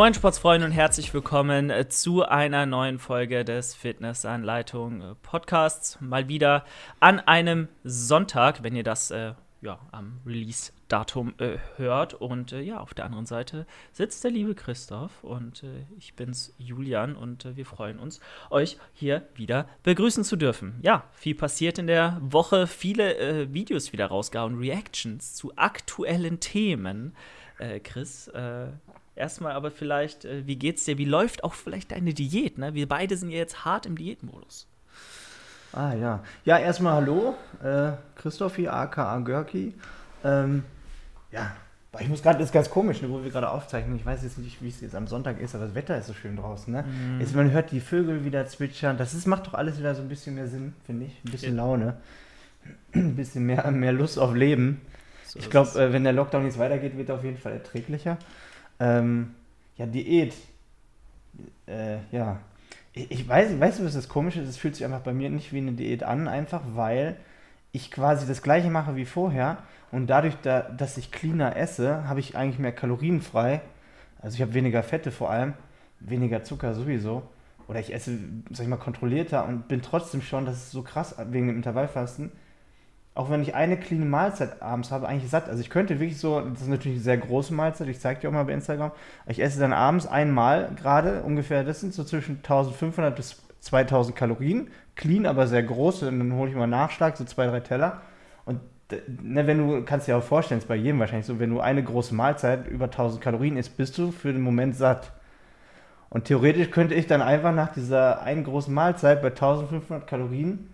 Moin Sportsfreunde und herzlich willkommen äh, zu einer neuen Folge des Fitnessanleitung äh, Podcasts. Mal wieder an einem Sonntag, wenn ihr das äh, ja, am Release-Datum äh, hört. Und äh, ja, auf der anderen Seite sitzt der liebe Christoph und äh, ich bin's Julian und wir freuen uns, euch hier wieder begrüßen zu dürfen. Ja, viel passiert in der Woche, viele Videos wieder rausgehauen, Reactions zu aktuellen Themen. Chris, erstmal aber vielleicht, äh, wie geht's dir? Wie läuft auch vielleicht deine Diät? Ne? Wir beide sind ja jetzt hart im Diätmodus. Ah ja. Ja, erstmal hallo, äh, Christophi, aka Görki. Ähm, ja, ich muss gerade, das ist ganz komisch, ne, wo wir gerade aufzeichnen. Ich weiß jetzt nicht, wie es jetzt am Sonntag ist, aber das Wetter ist so schön draußen. Ne? Mm. Jetzt, man hört die Vögel wieder zwitschern. Das ist, macht doch alles wieder so ein bisschen mehr Sinn, finde ich. Ein bisschen ja. Laune. ein bisschen mehr, mehr Lust auf Leben. So ich glaube, äh, wenn der Lockdown jetzt weitergeht, wird er auf jeden Fall erträglicher. Ähm, ja, Diät. Äh, ja. Ich, ich weiß, weißt du, was das Komische ist? Es fühlt sich einfach bei mir nicht wie eine Diät an, einfach weil ich quasi das gleiche mache wie vorher und dadurch, da, dass ich cleaner esse, habe ich eigentlich mehr Kalorien frei. Also ich habe weniger Fette vor allem, weniger Zucker sowieso. Oder ich esse, sag ich mal, kontrollierter und bin trotzdem schon, das ist so krass wegen dem Intervallfasten, auch wenn ich eine clean Mahlzeit abends habe, eigentlich satt. Also ich könnte wirklich so, das ist natürlich eine sehr große Mahlzeit, ich zeige dir auch mal bei Instagram, ich esse dann abends einmal gerade ungefähr, das sind so zwischen 1500 bis 2000 Kalorien, clean, aber sehr groß, und dann hole ich mal Nachschlag, so zwei, drei Teller. Und ne, wenn du, kannst dir auch vorstellen, ist bei jedem wahrscheinlich so, wenn du eine große Mahlzeit über 1000 Kalorien isst, bist du für den Moment satt. Und theoretisch könnte ich dann einfach nach dieser einen großen Mahlzeit bei 1500 Kalorien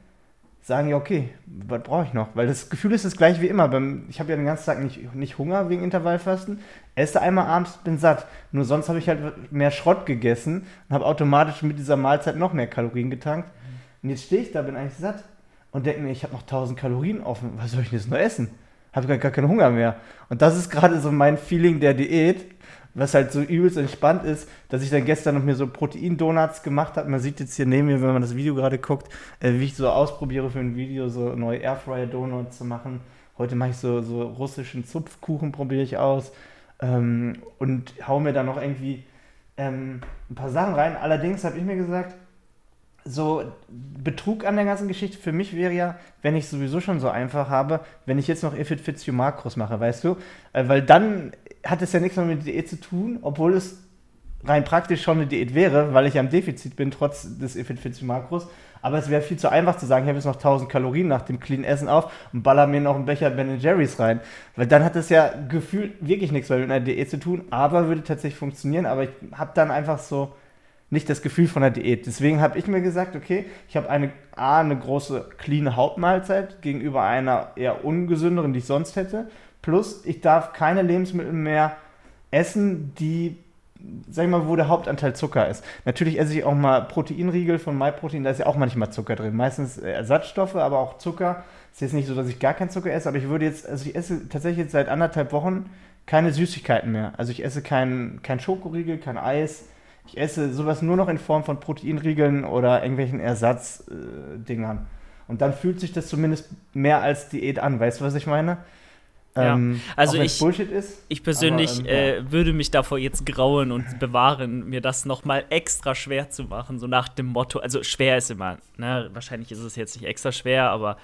sagen, ja, okay, was brauche ich noch? Weil das Gefühl ist das gleiche wie immer. ich habe ja den ganzen Tag nicht, nicht Hunger wegen Intervallfasten, esse einmal abends, bin satt. Nur sonst habe ich halt mehr Schrott gegessen und habe automatisch mit dieser Mahlzeit noch mehr Kalorien getankt. Und jetzt stehe ich da, bin eigentlich satt und denke mir, ich habe noch 1000 Kalorien offen. Was soll ich denn jetzt noch essen? Habe gar keinen Hunger mehr. Und das ist gerade so mein Feeling der Diät was halt so übelst entspannt ist, dass ich dann gestern noch mir so Protein-Donuts gemacht habe. Man sieht jetzt hier neben mir, wenn man das Video gerade guckt, äh, wie ich so ausprobiere für ein Video, so neue Airfryer-Donuts zu machen. Heute mache ich so, so russischen Zupfkuchen, probiere ich aus. Ähm, und hau mir da noch irgendwie ähm, ein paar Sachen rein. Allerdings habe ich mir gesagt, so Betrug an der ganzen Geschichte für mich wäre ja, wenn ich sowieso schon so einfach habe, wenn ich jetzt noch If It Fits You Makros mache, weißt du? Äh, weil dann hat es ja nichts mehr mit Diät zu tun, obwohl es rein praktisch schon eine Diät wäre, weil ich am Defizit bin, trotz des If It Fits You Makros. Aber es wäre viel zu einfach zu sagen, ich habe jetzt noch 1000 Kalorien nach dem Clean Essen auf und baller mir noch einen Becher Ben Jerry's rein. Weil dann hat das ja gefühlt wirklich nichts mehr mit einer Diät zu tun, aber würde tatsächlich funktionieren. Aber ich habe dann einfach so nicht das Gefühl von der Diät. Deswegen habe ich mir gesagt, okay, ich habe eine, A, eine große, clean Hauptmahlzeit gegenüber einer eher ungesünderen, die ich sonst hätte. Plus, ich darf keine Lebensmittel mehr essen, die, sag ich mal, wo der Hauptanteil Zucker ist. Natürlich esse ich auch mal Proteinriegel von MyProtein, da ist ja auch manchmal Zucker drin. Meistens Ersatzstoffe, aber auch Zucker. Es ist jetzt nicht so, dass ich gar keinen Zucker esse, aber ich würde jetzt, also ich esse tatsächlich jetzt seit anderthalb Wochen keine Süßigkeiten mehr. Also ich esse kein, kein Schokoriegel, kein Eis, ich esse sowas nur noch in Form von Proteinriegeln oder irgendwelchen Ersatzdingern. Äh, und dann fühlt sich das zumindest mehr als Diät an. Weißt du, was ich meine? Ja. Ähm, also ich, ist, ich persönlich aber, ähm, äh, würde mich davor jetzt grauen und bewahren, mir das noch mal extra schwer zu machen, so nach dem Motto, also schwer ist immer, ne? wahrscheinlich ist es jetzt nicht extra schwer, aber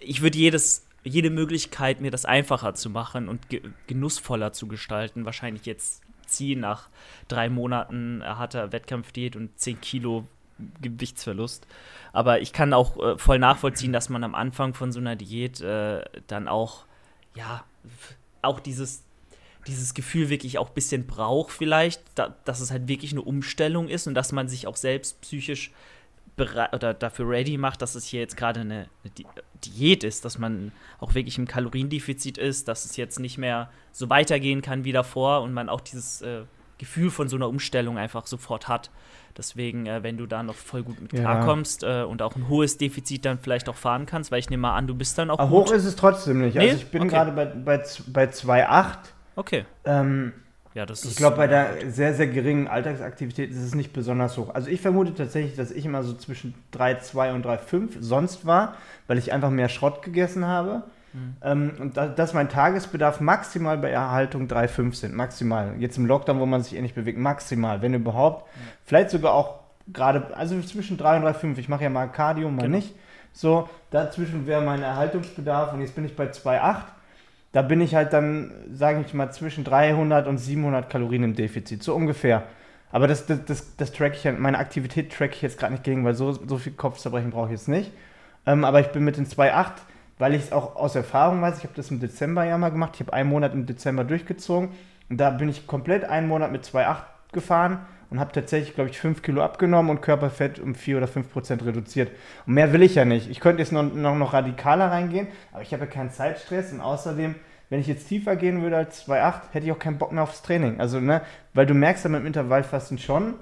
ich würde jedes jede Möglichkeit, mir das einfacher zu machen und ge genussvoller zu gestalten, wahrscheinlich jetzt ziehen nach drei Monaten harter Wettkampfdiät und 10 Kilo Gewichtsverlust. Aber ich kann auch äh, voll nachvollziehen, dass man am Anfang von so einer Diät äh, dann auch, ja, auch dieses, dieses Gefühl wirklich auch ein bisschen braucht, vielleicht, da, dass es halt wirklich eine Umstellung ist und dass man sich auch selbst psychisch oder dafür ready macht, dass es hier jetzt gerade eine, eine, Diät ist, dass man auch wirklich im Kaloriendefizit ist, dass es jetzt nicht mehr so weitergehen kann wie davor und man auch dieses äh, Gefühl von so einer Umstellung einfach sofort hat. Deswegen, äh, wenn du da noch voll gut mit klarkommst ja. äh, und auch ein hohes Defizit dann vielleicht auch fahren kannst, weil ich nehme mal an, du bist dann auch. Aber gut. hoch ist es trotzdem nicht. Nee? Also ich bin okay. gerade bei, bei, bei 2,8. Okay. Ähm, ja, das ich glaube, bei der sehr, sehr geringen Alltagsaktivität ist es nicht besonders hoch. Also ich vermute tatsächlich, dass ich immer so zwischen 3,2 und 3,5 sonst war, weil ich einfach mehr Schrott gegessen habe. Mhm. Ähm, und da, dass mein Tagesbedarf maximal bei Erhaltung 3,5 sind. Maximal. Jetzt im Lockdown, wo man sich eh nicht bewegt, maximal. Wenn überhaupt. Mhm. Vielleicht sogar auch gerade, also zwischen 3 und 3,5. Ich mache ja mal Cardio, mal genau. nicht. So, dazwischen wäre mein Erhaltungsbedarf und jetzt bin ich bei 2,8. Da bin ich halt dann, sage ich mal, zwischen 300 und 700 Kalorien im Defizit, so ungefähr. Aber das, das, das, das track ich, meine Aktivität track ich jetzt gerade nicht gegen, weil so, so viel Kopfzerbrechen brauche ich jetzt nicht. Ähm, aber ich bin mit den 2,8, weil ich es auch aus Erfahrung weiß, ich habe das im Dezember ja mal gemacht, ich habe einen Monat im Dezember durchgezogen und da bin ich komplett einen Monat mit 2,8 gefahren und habe tatsächlich, glaube ich, 5 Kilo abgenommen und Körperfett um 4 oder 5 Prozent reduziert. Und mehr will ich ja nicht. Ich könnte jetzt noch, noch, noch radikaler reingehen, aber ich habe ja keinen Zeitstress und außerdem wenn ich jetzt tiefer gehen würde als 2,8, hätte ich auch keinen Bock mehr aufs Training. Also, ne, weil du merkst dann beim Intervallfasten schon,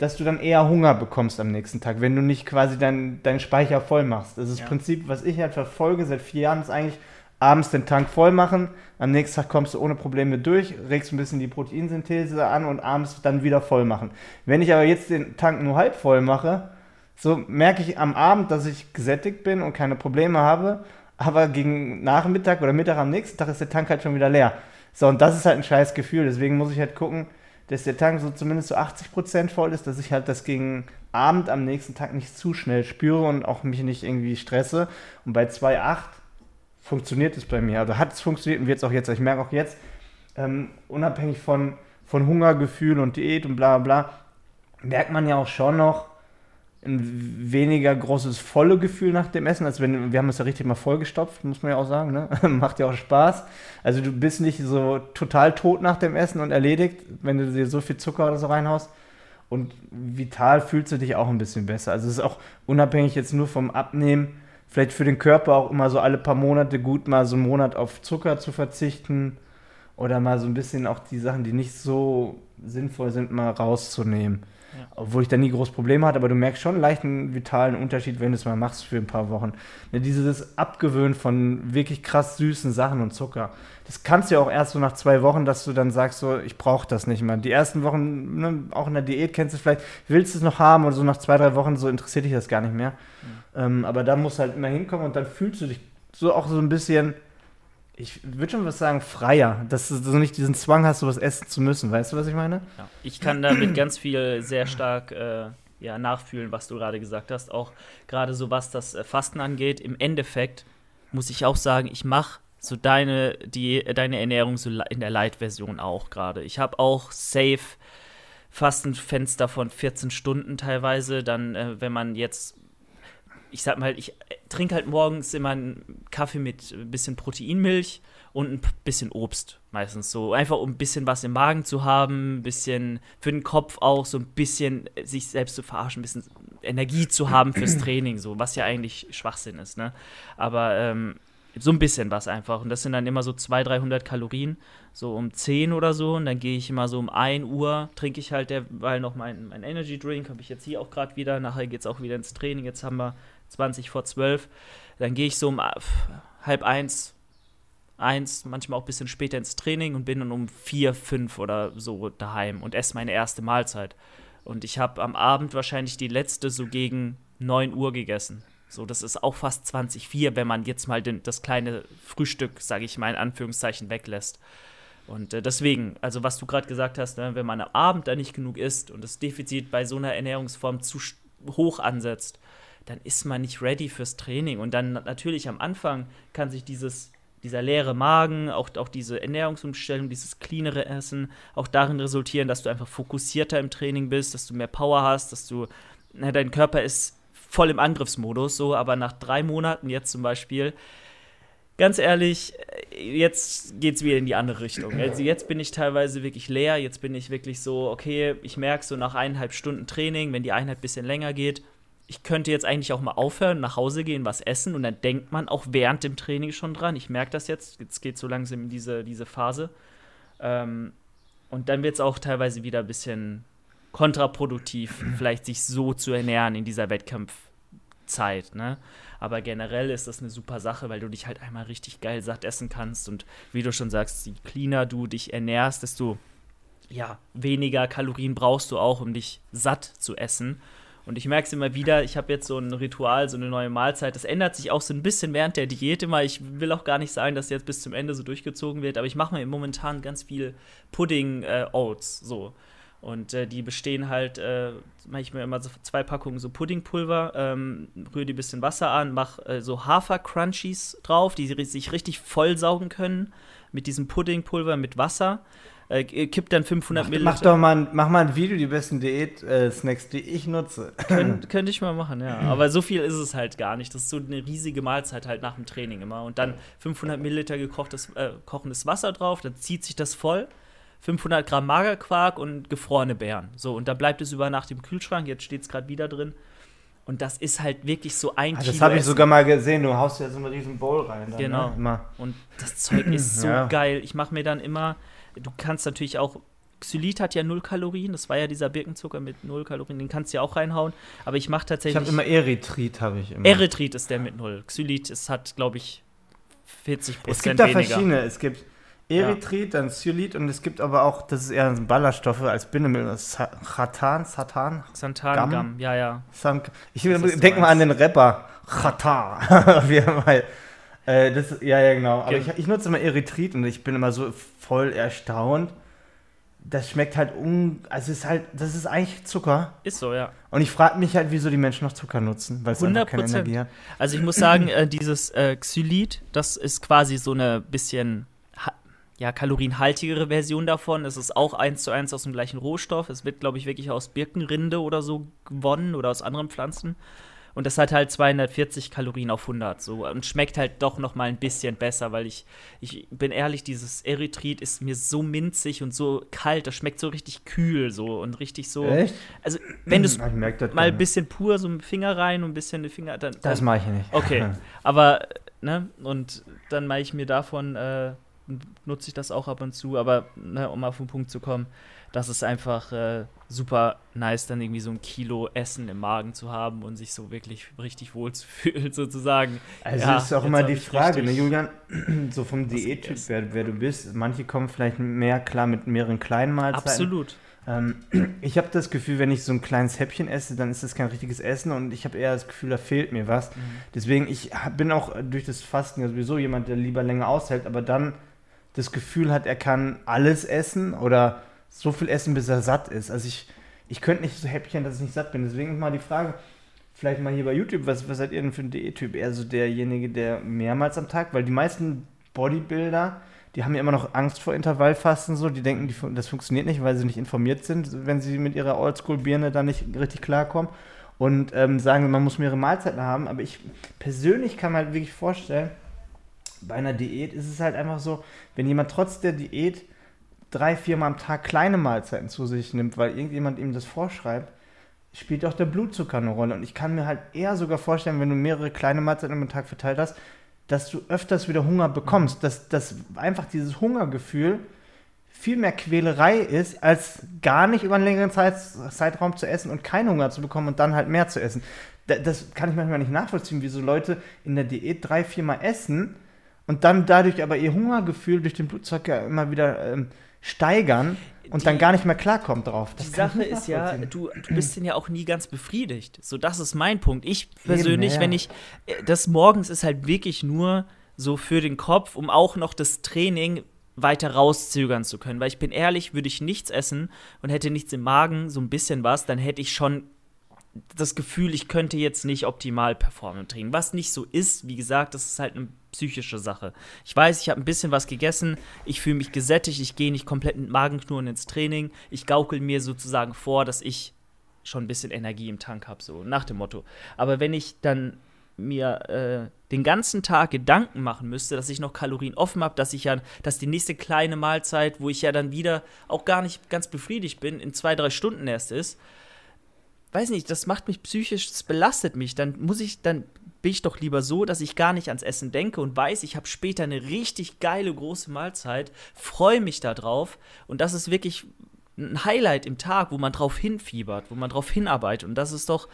dass du dann eher Hunger bekommst am nächsten Tag, wenn du nicht quasi deinen dein Speicher voll machst. Das ist ja. das Prinzip, was ich halt verfolge seit vier Jahren, ist eigentlich abends den Tank voll machen, am nächsten Tag kommst du ohne Probleme durch, regst ein bisschen die Proteinsynthese an und abends dann wieder voll machen. Wenn ich aber jetzt den Tank nur halb voll mache, so merke ich am Abend, dass ich gesättigt bin und keine Probleme habe aber gegen Nachmittag oder Mittag am nächsten Tag ist der Tank halt schon wieder leer. So, und das ist halt ein scheiß Gefühl. Deswegen muss ich halt gucken, dass der Tank so zumindest so 80% voll ist, dass ich halt das gegen Abend am nächsten Tag nicht zu schnell spüre und auch mich nicht irgendwie stresse. Und bei 2,8 funktioniert es bei mir. Also hat es funktioniert und wird es auch jetzt. Ich merke auch jetzt, ähm, unabhängig von, von Hungergefühl und Diät und bla bla, merkt man ja auch schon noch, ein weniger großes volle Gefühl nach dem Essen, als wenn wir haben es ja richtig mal vollgestopft, muss man ja auch sagen, ne? macht ja auch Spaß. Also du bist nicht so total tot nach dem Essen und erledigt, wenn du dir so viel Zucker oder so reinhaust. Und vital fühlst du dich auch ein bisschen besser. Also es ist auch unabhängig jetzt nur vom Abnehmen, vielleicht für den Körper auch immer so alle paar Monate gut mal so einen Monat auf Zucker zu verzichten oder mal so ein bisschen auch die Sachen, die nicht so sinnvoll sind, mal rauszunehmen. Ja. Obwohl ich da nie groß Probleme hatte, aber du merkst schon einen leichten vitalen Unterschied, wenn du es mal machst für ein paar Wochen. Ne, dieses Abgewöhnen von wirklich krass süßen Sachen und Zucker. Das kannst du ja auch erst so nach zwei Wochen, dass du dann sagst, so, ich brauche das nicht mehr. Die ersten Wochen, ne, auch in der Diät kennst du vielleicht, willst du es noch haben oder so nach zwei, drei Wochen, so interessiert dich das gar nicht mehr. Ja. Ähm, aber da musst du halt immer hinkommen und dann fühlst du dich so auch so ein bisschen ich würde schon was sagen, freier, dass du so nicht diesen Zwang hast, sowas essen zu müssen. Weißt du, was ich meine? Ja. Ich kann damit ganz viel sehr stark äh, ja, nachfühlen, was du gerade gesagt hast. Auch gerade so, was das äh, Fasten angeht. Im Endeffekt muss ich auch sagen, ich mache so deine, die, deine Ernährung so in der Light-Version auch gerade. Ich habe auch safe Fastenfenster von 14 Stunden teilweise. Dann, äh, wenn man jetzt ich sag mal, ich äh, trinke halt morgens immer einen Kaffee mit ein bisschen Proteinmilch und ein bisschen Obst meistens so. Einfach um ein bisschen was im Magen zu haben, ein bisschen für den Kopf auch, so ein bisschen äh, sich selbst zu verarschen, ein bisschen Energie zu haben fürs Training, so, was ja eigentlich Schwachsinn ist, ne? Aber ähm, so ein bisschen was einfach. Und das sind dann immer so 200, 300 Kalorien, so um 10 oder so. Und dann gehe ich immer so um 1 Uhr, trinke ich halt derweil noch meinen mein Energy Drink, habe ich jetzt hier auch gerade wieder. Nachher geht es auch wieder ins Training. Jetzt haben wir 20 vor 12. Dann gehe ich so um äh, halb eins, eins, manchmal auch ein bisschen später ins Training und bin dann um vier, fünf oder so daheim und esse meine erste Mahlzeit. Und ich habe am Abend wahrscheinlich die letzte so gegen 9 Uhr gegessen. So, das ist auch fast 20 wenn man jetzt mal den, das kleine Frühstück, sage ich mal in Anführungszeichen, weglässt. Und äh, deswegen, also was du gerade gesagt hast, ne, wenn man am Abend da nicht genug isst und das Defizit bei so einer Ernährungsform zu hoch ansetzt, dann ist man nicht ready fürs Training. Und dann natürlich am Anfang kann sich dieses, dieser leere Magen, auch, auch diese Ernährungsumstellung, dieses cleanere Essen, auch darin resultieren, dass du einfach fokussierter im Training bist, dass du mehr Power hast, dass du, na, dein Körper ist voll im Angriffsmodus, so, aber nach drei Monaten jetzt zum Beispiel, ganz ehrlich, jetzt geht es wieder in die andere Richtung. Also jetzt bin ich teilweise wirklich leer, jetzt bin ich wirklich so, okay, ich merke so nach eineinhalb Stunden Training, wenn die Einheit ein bisschen länger geht, ich könnte jetzt eigentlich auch mal aufhören, nach Hause gehen, was essen und dann denkt man auch während dem Training schon dran. Ich merke das jetzt, jetzt geht so langsam in diese, diese Phase. Ähm, und dann wird es auch teilweise wieder ein bisschen kontraproduktiv, vielleicht sich so zu ernähren in dieser Wettkampfzeit. Ne? Aber generell ist das eine super Sache, weil du dich halt einmal richtig geil satt essen kannst. Und wie du schon sagst, je cleaner du dich ernährst, desto ja, weniger Kalorien brauchst du auch, um dich satt zu essen. Und ich merke es immer wieder, ich habe jetzt so ein Ritual, so eine neue Mahlzeit. Das ändert sich auch so ein bisschen während der Diät immer. Ich will auch gar nicht sagen, dass jetzt bis zum Ende so durchgezogen wird, aber ich mache mir momentan ganz viel Pudding-Oats. Äh, so. Und äh, die bestehen halt, äh, mache ich mir immer so zwei Packungen so Puddingpulver, ähm, rühre die ein bisschen Wasser an, mache äh, so Hafer-Crunchies drauf, die sich richtig vollsaugen können mit diesem Puddingpulver mit Wasser. Äh, kippt dann 500 mach, Milliliter. Mach doch mal, mach mal ein Video, die besten Diät-Snacks, die ich nutze. Kön könnte ich mal machen, ja. Aber so viel ist es halt gar nicht. Das ist so eine riesige Mahlzeit halt nach dem Training immer. Und dann 500 Milliliter gekochtes, äh, kochendes Wasser drauf, dann zieht sich das voll 500 Gramm Magerquark und gefrorene Beeren. So, und da bleibt es über Nacht im Kühlschrank. Jetzt steht es gerade wieder drin. Und das ist halt wirklich so ein ah, Das habe ich sogar mal gesehen. Du haust ja so eine riesen Bowl rein. Dann, genau. Ne? Und das Zeug ist so ja. geil. Ich mache mir dann immer, du kannst natürlich auch, Xylit hat ja null Kalorien. Das war ja dieser Birkenzucker mit null Kalorien. Den kannst du ja auch reinhauen. Aber ich mache tatsächlich. Ich habe immer Erythrit, habe ich immer. Erythrit ist der mit null. Xylit ist, hat, glaube ich, 40 Prozent Es gibt da weniger. verschiedene. Es gibt Erythrit, ja. dann Xylit und es gibt aber auch, das ist eher Ballaststoffe als Bindemittel, Chatan, Satan, Santan, ja, ja. San ich denke mal an den Rapper, Chatan, wie mal, äh, das, ja, ja, genau. Aber ich, ich, nutze immer Erythrit und ich bin immer so voll erstaunt. Das schmeckt halt un, also ist halt, das ist eigentlich Zucker. Ist so, ja. Und ich frage mich halt, wieso die Menschen noch Zucker nutzen, weil es einfach keine Energie hat. Also ich muss sagen, äh, dieses äh, Xylit, das ist quasi so eine bisschen ja, kalorienhaltigere Version davon. Es ist auch eins zu eins aus dem gleichen Rohstoff. Es wird, glaube ich, wirklich aus Birkenrinde oder so gewonnen oder aus anderen Pflanzen. Und das hat halt 240 Kalorien auf 100 so und schmeckt halt doch noch mal ein bisschen besser, weil ich ich bin ehrlich, dieses Erythrit ist mir so minzig und so kalt, das schmeckt so richtig kühl so und richtig so. Echt? Also, wenn du es mal ein bisschen pur so mit dem Finger rein und ein bisschen den Finger dann, dann Das mache ich nicht. Okay, aber ne, und dann mache ich mir davon äh, nutze ich das auch ab und zu, aber ne, um auf den Punkt zu kommen, das ist einfach äh, super nice, dann irgendwie so ein Kilo Essen im Magen zu haben und sich so wirklich richtig wohl zu fühlen, sozusagen. Also ja, ist auch immer die Frage, ne, Julian, so vom Diättyp, wer, wer, du bist. Manche kommen vielleicht mehr klar mit mehreren kleinen Mahlzeiten. Absolut. Ähm, ich habe das Gefühl, wenn ich so ein kleines Häppchen esse, dann ist das kein richtiges Essen und ich habe eher das Gefühl, da fehlt mir was. Mhm. Deswegen, ich bin auch durch das Fasten ja sowieso jemand, der lieber länger aushält, aber dann das Gefühl hat, er kann alles essen oder so viel essen, bis er satt ist. Also ich, ich könnte nicht so Häppchen, dass ich nicht satt bin. Deswegen mal die Frage, vielleicht mal hier bei YouTube, was, was seid ihr denn für ein Diättyp? Eher so derjenige, der mehrmals am Tag, weil die meisten Bodybuilder, die haben ja immer noch Angst vor Intervallfasten, so, die denken, die, das funktioniert nicht, weil sie nicht informiert sind, wenn sie mit ihrer Oldschool-Birne da nicht richtig klarkommen und ähm, sagen, man muss mehrere Mahlzeiten haben. Aber ich persönlich kann mir halt wirklich vorstellen, bei einer Diät ist es halt einfach so, wenn jemand trotz der Diät drei, viermal am Tag kleine Mahlzeiten zu sich nimmt, weil irgendjemand ihm das vorschreibt, spielt auch der Blutzucker eine Rolle. Und ich kann mir halt eher sogar vorstellen, wenn du mehrere kleine Mahlzeiten am Tag verteilt hast, dass du öfters wieder Hunger bekommst. Dass, dass einfach dieses Hungergefühl viel mehr Quälerei ist, als gar nicht über einen längeren Zeit, Zeitraum zu essen und keinen Hunger zu bekommen und dann halt mehr zu essen. Das kann ich manchmal nicht nachvollziehen, wie so Leute in der Diät drei, viermal essen und dann dadurch aber ihr Hungergefühl durch den Blutzucker immer wieder ähm, steigern und die, dann gar nicht mehr klarkommt drauf. Das die Sache ist ja, du, du bist denn ja auch nie ganz befriedigt. So, das ist mein Punkt. Ich persönlich, Eben, ja. wenn ich, äh, das morgens ist halt wirklich nur so für den Kopf, um auch noch das Training weiter rauszögern zu können. Weil ich bin ehrlich, würde ich nichts essen und hätte nichts im Magen, so ein bisschen was, dann hätte ich schon das Gefühl, ich könnte jetzt nicht optimal performen im Training. Was nicht so ist, wie gesagt, das ist halt eine psychische Sache. Ich weiß, ich habe ein bisschen was gegessen, ich fühle mich gesättigt, ich gehe nicht komplett mit Magenknurren ins Training, ich gaukel mir sozusagen vor, dass ich schon ein bisschen Energie im Tank habe, so nach dem Motto. Aber wenn ich dann mir äh, den ganzen Tag Gedanken machen müsste, dass ich noch Kalorien offen habe, dass ich ja, dass die nächste kleine Mahlzeit, wo ich ja dann wieder auch gar nicht ganz befriedigt bin, in zwei, drei Stunden erst ist, weiß nicht, das macht mich psychisch, das belastet mich. Dann muss ich, dann bin ich doch lieber so, dass ich gar nicht ans Essen denke und weiß, ich habe später eine richtig geile große Mahlzeit, freue mich darauf und das ist wirklich ein Highlight im Tag, wo man drauf hinfiebert, wo man drauf hinarbeitet und das ist doch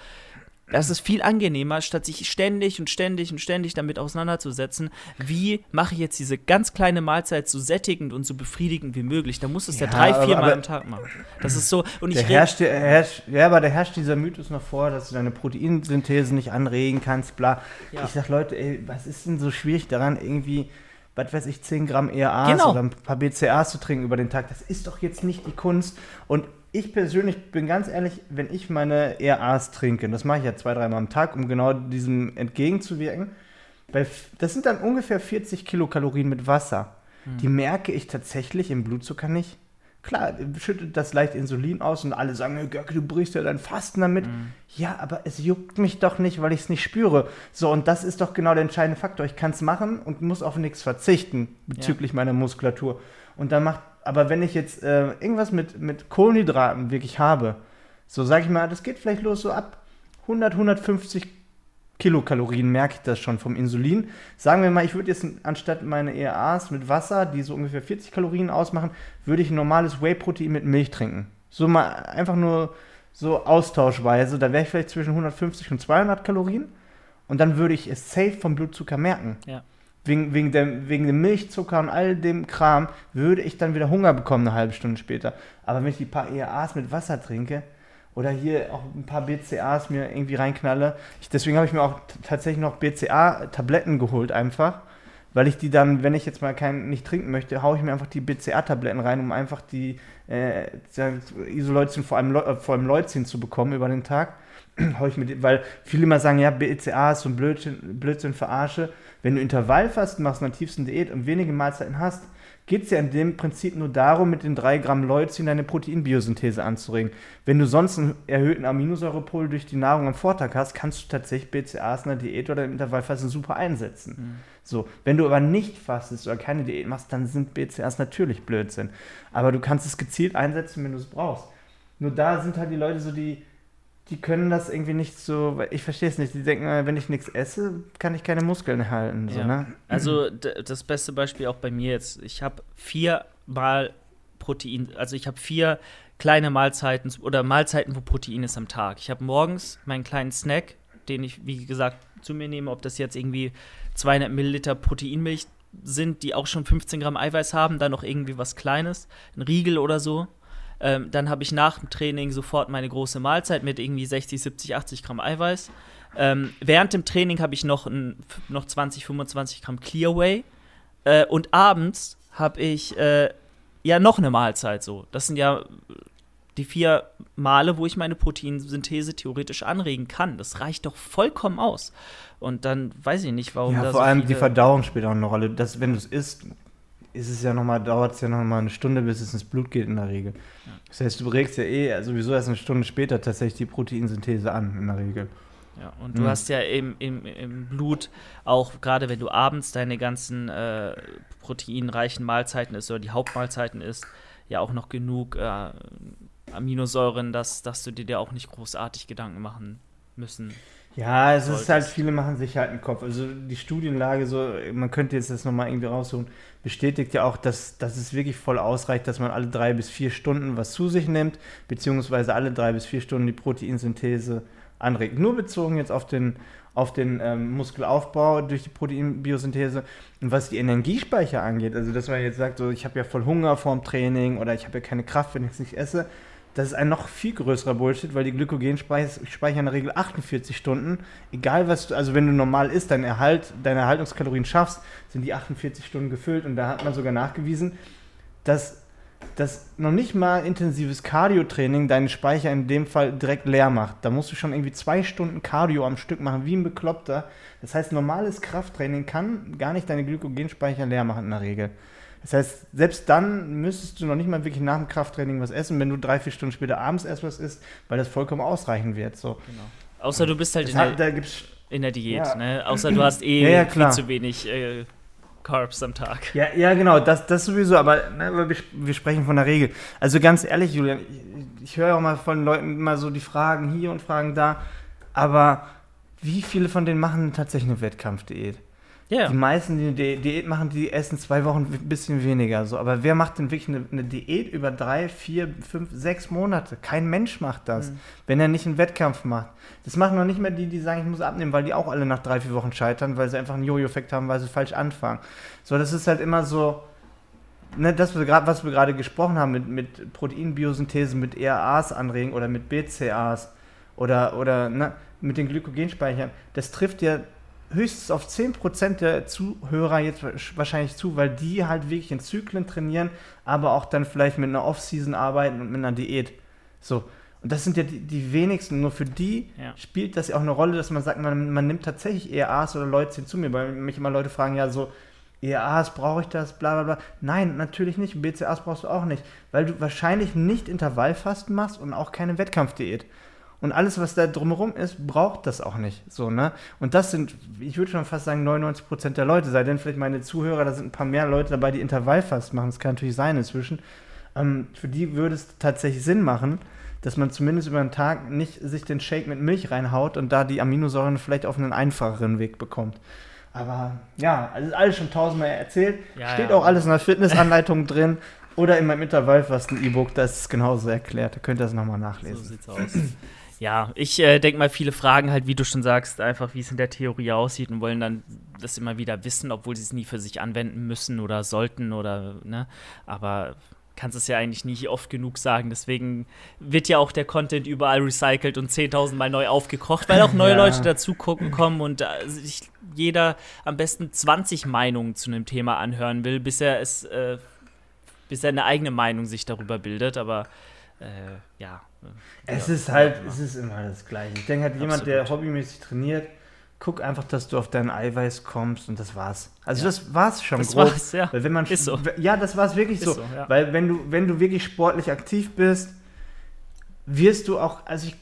Das ist viel angenehmer, statt sich ständig und ständig und ständig damit auseinanderzusetzen, wie mache ich jetzt diese ganz kleine Mahlzeit so sättigend und so befriedigend wie möglich. Da muss es ja, ja drei, vier Mal am Tag machen. Das ist so. Und ich herrscht, herrscht, ja, aber da herrscht dieser Mythos noch vor, dass du deine Proteinsynthese nicht anregen kannst, bla. Ja. Ich sag, Leute, ey, was ist denn so schwierig daran, irgendwie was weiß ich, 10 Gramm ERAs genau. oder ein paar BCAs zu trinken über den Tag. Das ist doch jetzt nicht die Kunst. Und ich persönlich bin ganz ehrlich, wenn ich meine ERAs trinke, das mache ich ja zwei, dreimal am Tag, um genau diesem entgegenzuwirken, das sind dann ungefähr 40 Kilokalorien mit Wasser. Mhm. Die merke ich tatsächlich im Blutzucker nicht. Klar, schüttet das leicht Insulin aus und alle sagen, Görke, du brichst ja dein Fasten damit. Mhm. Ja, aber es juckt mich doch nicht, weil ich es nicht spüre. So, und das ist doch genau der entscheidende Faktor. Ich kann es machen und muss auf nichts verzichten bezüglich ja. meiner Muskulatur. Und dann macht, aber wenn ich jetzt äh, irgendwas mit, mit Kohlenhydraten wirklich habe, so sage ich mal, das geht vielleicht los so ab 100, 150 Kilokalorien merke ich das schon vom Insulin. Sagen wir mal, ich würde jetzt anstatt meine ERAs mit Wasser, die so ungefähr 40 Kalorien ausmachen, würde ich ein normales Whey-Protein mit Milch trinken. So mal einfach nur so austauschweise. Da wäre ich vielleicht zwischen 150 und 200 Kalorien. Und dann würde ich es safe vom Blutzucker merken. Ja. Wegen, wegen, dem, wegen dem Milchzucker und all dem Kram würde ich dann wieder Hunger bekommen eine halbe Stunde später. Aber wenn ich die paar ERAs mit Wasser trinke, oder hier auch ein paar BCAs mir irgendwie reinknalle. Ich, deswegen habe ich mir auch tatsächlich noch BCA-Tabletten geholt einfach, weil ich die dann, wenn ich jetzt mal keinen nicht trinken möchte, haue ich mir einfach die BCA-Tabletten rein, um einfach die äh, Isoleucin, vor allem, äh, vor allem Leucin zu bekommen über den Tag. ich mir, weil viele immer sagen, ja, BCA ist so ein Blödsinn, Blödsinn verarsche. Wenn du Intervallfasten machst, eine tiefsten Diät und wenige Mahlzeiten hast, geht es ja in dem Prinzip nur darum, mit den 3 Gramm Leucin deine Proteinbiosynthese anzuregen. Wenn du sonst einen erhöhten Aminosäurepol durch die Nahrung am Vortag hast, kannst du tatsächlich BCAAs in der Diät oder im Intervallfasten super einsetzen. Mhm. So, wenn du aber nicht fastest oder keine Diät machst, dann sind BCAAs natürlich Blödsinn. Aber du kannst es gezielt einsetzen, wenn du es brauchst. Nur da sind halt die Leute so, die, die können das irgendwie nicht so, ich verstehe es nicht, die denken, äh, wenn ich nichts esse, kann ich keine Muskeln erhalten. So, ja. ne? Also das beste Beispiel auch bei mir jetzt, ich habe viermal Protein, also ich habe vier kleine Mahlzeiten oder Mahlzeiten, wo Protein ist am Tag. Ich habe morgens meinen kleinen Snack, den ich, wie gesagt, zu mir nehme, ob das jetzt irgendwie 200 Milliliter Proteinmilch sind, die auch schon 15 Gramm Eiweiß haben, dann noch irgendwie was Kleines, ein Riegel oder so. Ähm, dann habe ich nach dem Training sofort meine große Mahlzeit mit irgendwie 60, 70, 80 Gramm Eiweiß. Ähm, während dem Training habe ich noch, ein, noch 20, 25 Gramm Clearway. Äh, und abends habe ich äh, ja noch eine Mahlzeit so. Das sind ja die vier Male, wo ich meine Proteinsynthese theoretisch anregen kann. Das reicht doch vollkommen aus. Und dann weiß ich nicht, warum. Ja, vor so allem die Verdauung spielt auch eine Rolle. Das, wenn du es isst, ist es ja noch mal, dauert es ja noch mal eine Stunde, bis es ins Blut geht in der Regel. Das heißt, du regst ja eh sowieso erst eine Stunde später tatsächlich die Proteinsynthese an in der Regel. Ja, und du mhm. hast ja im, im, im Blut auch, gerade wenn du abends deine ganzen äh, proteinreichen Mahlzeiten isst oder die Hauptmahlzeiten isst, ja auch noch genug äh, Aminosäuren, dass, dass du dir auch nicht großartig Gedanken machen müssen ja, es ist halt, viele machen sich halt einen Kopf. Also die Studienlage, so, man könnte jetzt das nochmal irgendwie raussuchen, bestätigt ja auch, dass, dass es wirklich voll ausreicht, dass man alle drei bis vier Stunden was zu sich nimmt, beziehungsweise alle drei bis vier Stunden die Proteinsynthese anregt. Nur bezogen jetzt auf den, auf den ähm, Muskelaufbau durch die Proteinbiosynthese. Und was die Energiespeicher angeht, also dass man jetzt sagt, so, ich habe ja voll Hunger vorm Training oder ich habe ja keine Kraft, wenn ich es nicht esse, das ist ein noch viel größerer Bullshit, weil die Glykogen speichern in der Regel 48 Stunden. Egal was du, also wenn du normal isst, dein Erhalt, deine Erhaltungskalorien schaffst, sind die 48 Stunden gefüllt. Und da hat man sogar nachgewiesen, dass das noch nicht mal intensives Cardio-Training deinen Speicher in dem Fall direkt leer macht. Da musst du schon irgendwie zwei Stunden Cardio am Stück machen, wie ein Bekloppter. Das heißt, normales Krafttraining kann gar nicht deine Glykogenspeicher leer machen in der Regel. Das heißt, selbst dann müsstest du noch nicht mal wirklich nach dem Krafttraining was essen, wenn du drei, vier Stunden später abends erst was isst, weil das vollkommen ausreichen wird. So. Genau. Außer du bist halt in, hat, der, in, der, Diät, ja. ne? Außer du hast eh ja, ja, viel zu wenig äh, Carbs am Tag. Ja, ja genau, das, das sowieso, aber ne, wir, wir, sprechen von der Regel. Also ganz ehrlich, Julian, ich, ich höre auch mal von Leuten immer so die Fragen hier und Fragen da, aber wie viele von denen machen tatsächlich eine Wettkampfdiät? Yeah. Die meisten, die eine Diät machen, die essen zwei Wochen ein bisschen weniger. So. Aber wer macht denn wirklich eine, eine Diät über drei, vier, fünf, sechs Monate? Kein Mensch macht das, mhm. wenn er nicht einen Wettkampf macht. Das machen noch nicht mehr die, die sagen, ich muss abnehmen, weil die auch alle nach drei, vier Wochen scheitern, weil sie einfach einen Jojo-Effekt haben, weil sie falsch anfangen. So, das ist halt immer so, ne, das, was wir gerade gesprochen haben mit, mit Proteinbiosynthese, mit ERAs anregen oder mit BCAs oder, oder ne, mit den Glykogenspeichern, das trifft ja höchstens auf 10% der Zuhörer jetzt wahrscheinlich zu, weil die halt wirklich in Zyklen trainieren, aber auch dann vielleicht mit einer Off-Season arbeiten und mit einer Diät. So. Und das sind ja die, die wenigsten. Nur für die ja. spielt das ja auch eine Rolle, dass man sagt, man, man nimmt tatsächlich ERAs oder Leute zu mir, weil mich immer Leute fragen, ja, so, ERAs, brauche ich das, bla bla bla. Nein, natürlich nicht. BCAs brauchst du auch nicht, weil du wahrscheinlich nicht Intervallfasten machst und auch keine Wettkampfdiät. Und alles, was da drumherum ist, braucht das auch nicht. So, ne? Und das sind, ich würde schon fast sagen, 99% der Leute. Sei denn vielleicht meine Zuhörer, da sind ein paar mehr Leute dabei, die Intervallfast machen. Das kann natürlich sein inzwischen. Ähm, für die würde es tatsächlich Sinn machen, dass man zumindest über den Tag nicht sich den Shake mit Milch reinhaut und da die Aminosäuren vielleicht auf einen einfacheren Weg bekommt. Aber ja, also ist alles schon tausendmal erzählt. Ja, Steht ja. auch alles in der Fitnessanleitung drin. Oder in meinem Intervallfasten-E-Book, das ist genauso erklärt. Da könnt ihr das nochmal nachlesen. So sieht's aus. Ja, ich äh, denke mal, viele fragen halt, wie du schon sagst, einfach, wie es in der Theorie aussieht und wollen dann das immer wieder wissen, obwohl sie es nie für sich anwenden müssen oder sollten oder, ne? Aber kannst es ja eigentlich nicht oft genug sagen. Deswegen wird ja auch der Content überall recycelt und 10.000 Mal neu aufgekocht, weil auch neue ja. Leute dazu gucken kommen und äh, sich jeder am besten 20 Meinungen zu einem Thema anhören will, bis er es, äh, bis er eine eigene Meinung sich darüber bildet. Aber äh, ja. Es ist halt, es ist immer das Gleiche. Ich denke halt, jemand, der hobbymäßig trainiert, guck einfach, dass du auf deinen Eiweiß kommst und das war's. Also ja. das war's schon das grob. War's, ja. Weil wenn man, ist so. Ja, das war's wirklich so. so ja. Weil wenn du, wenn du wirklich sportlich aktiv bist, wirst du auch, also ich,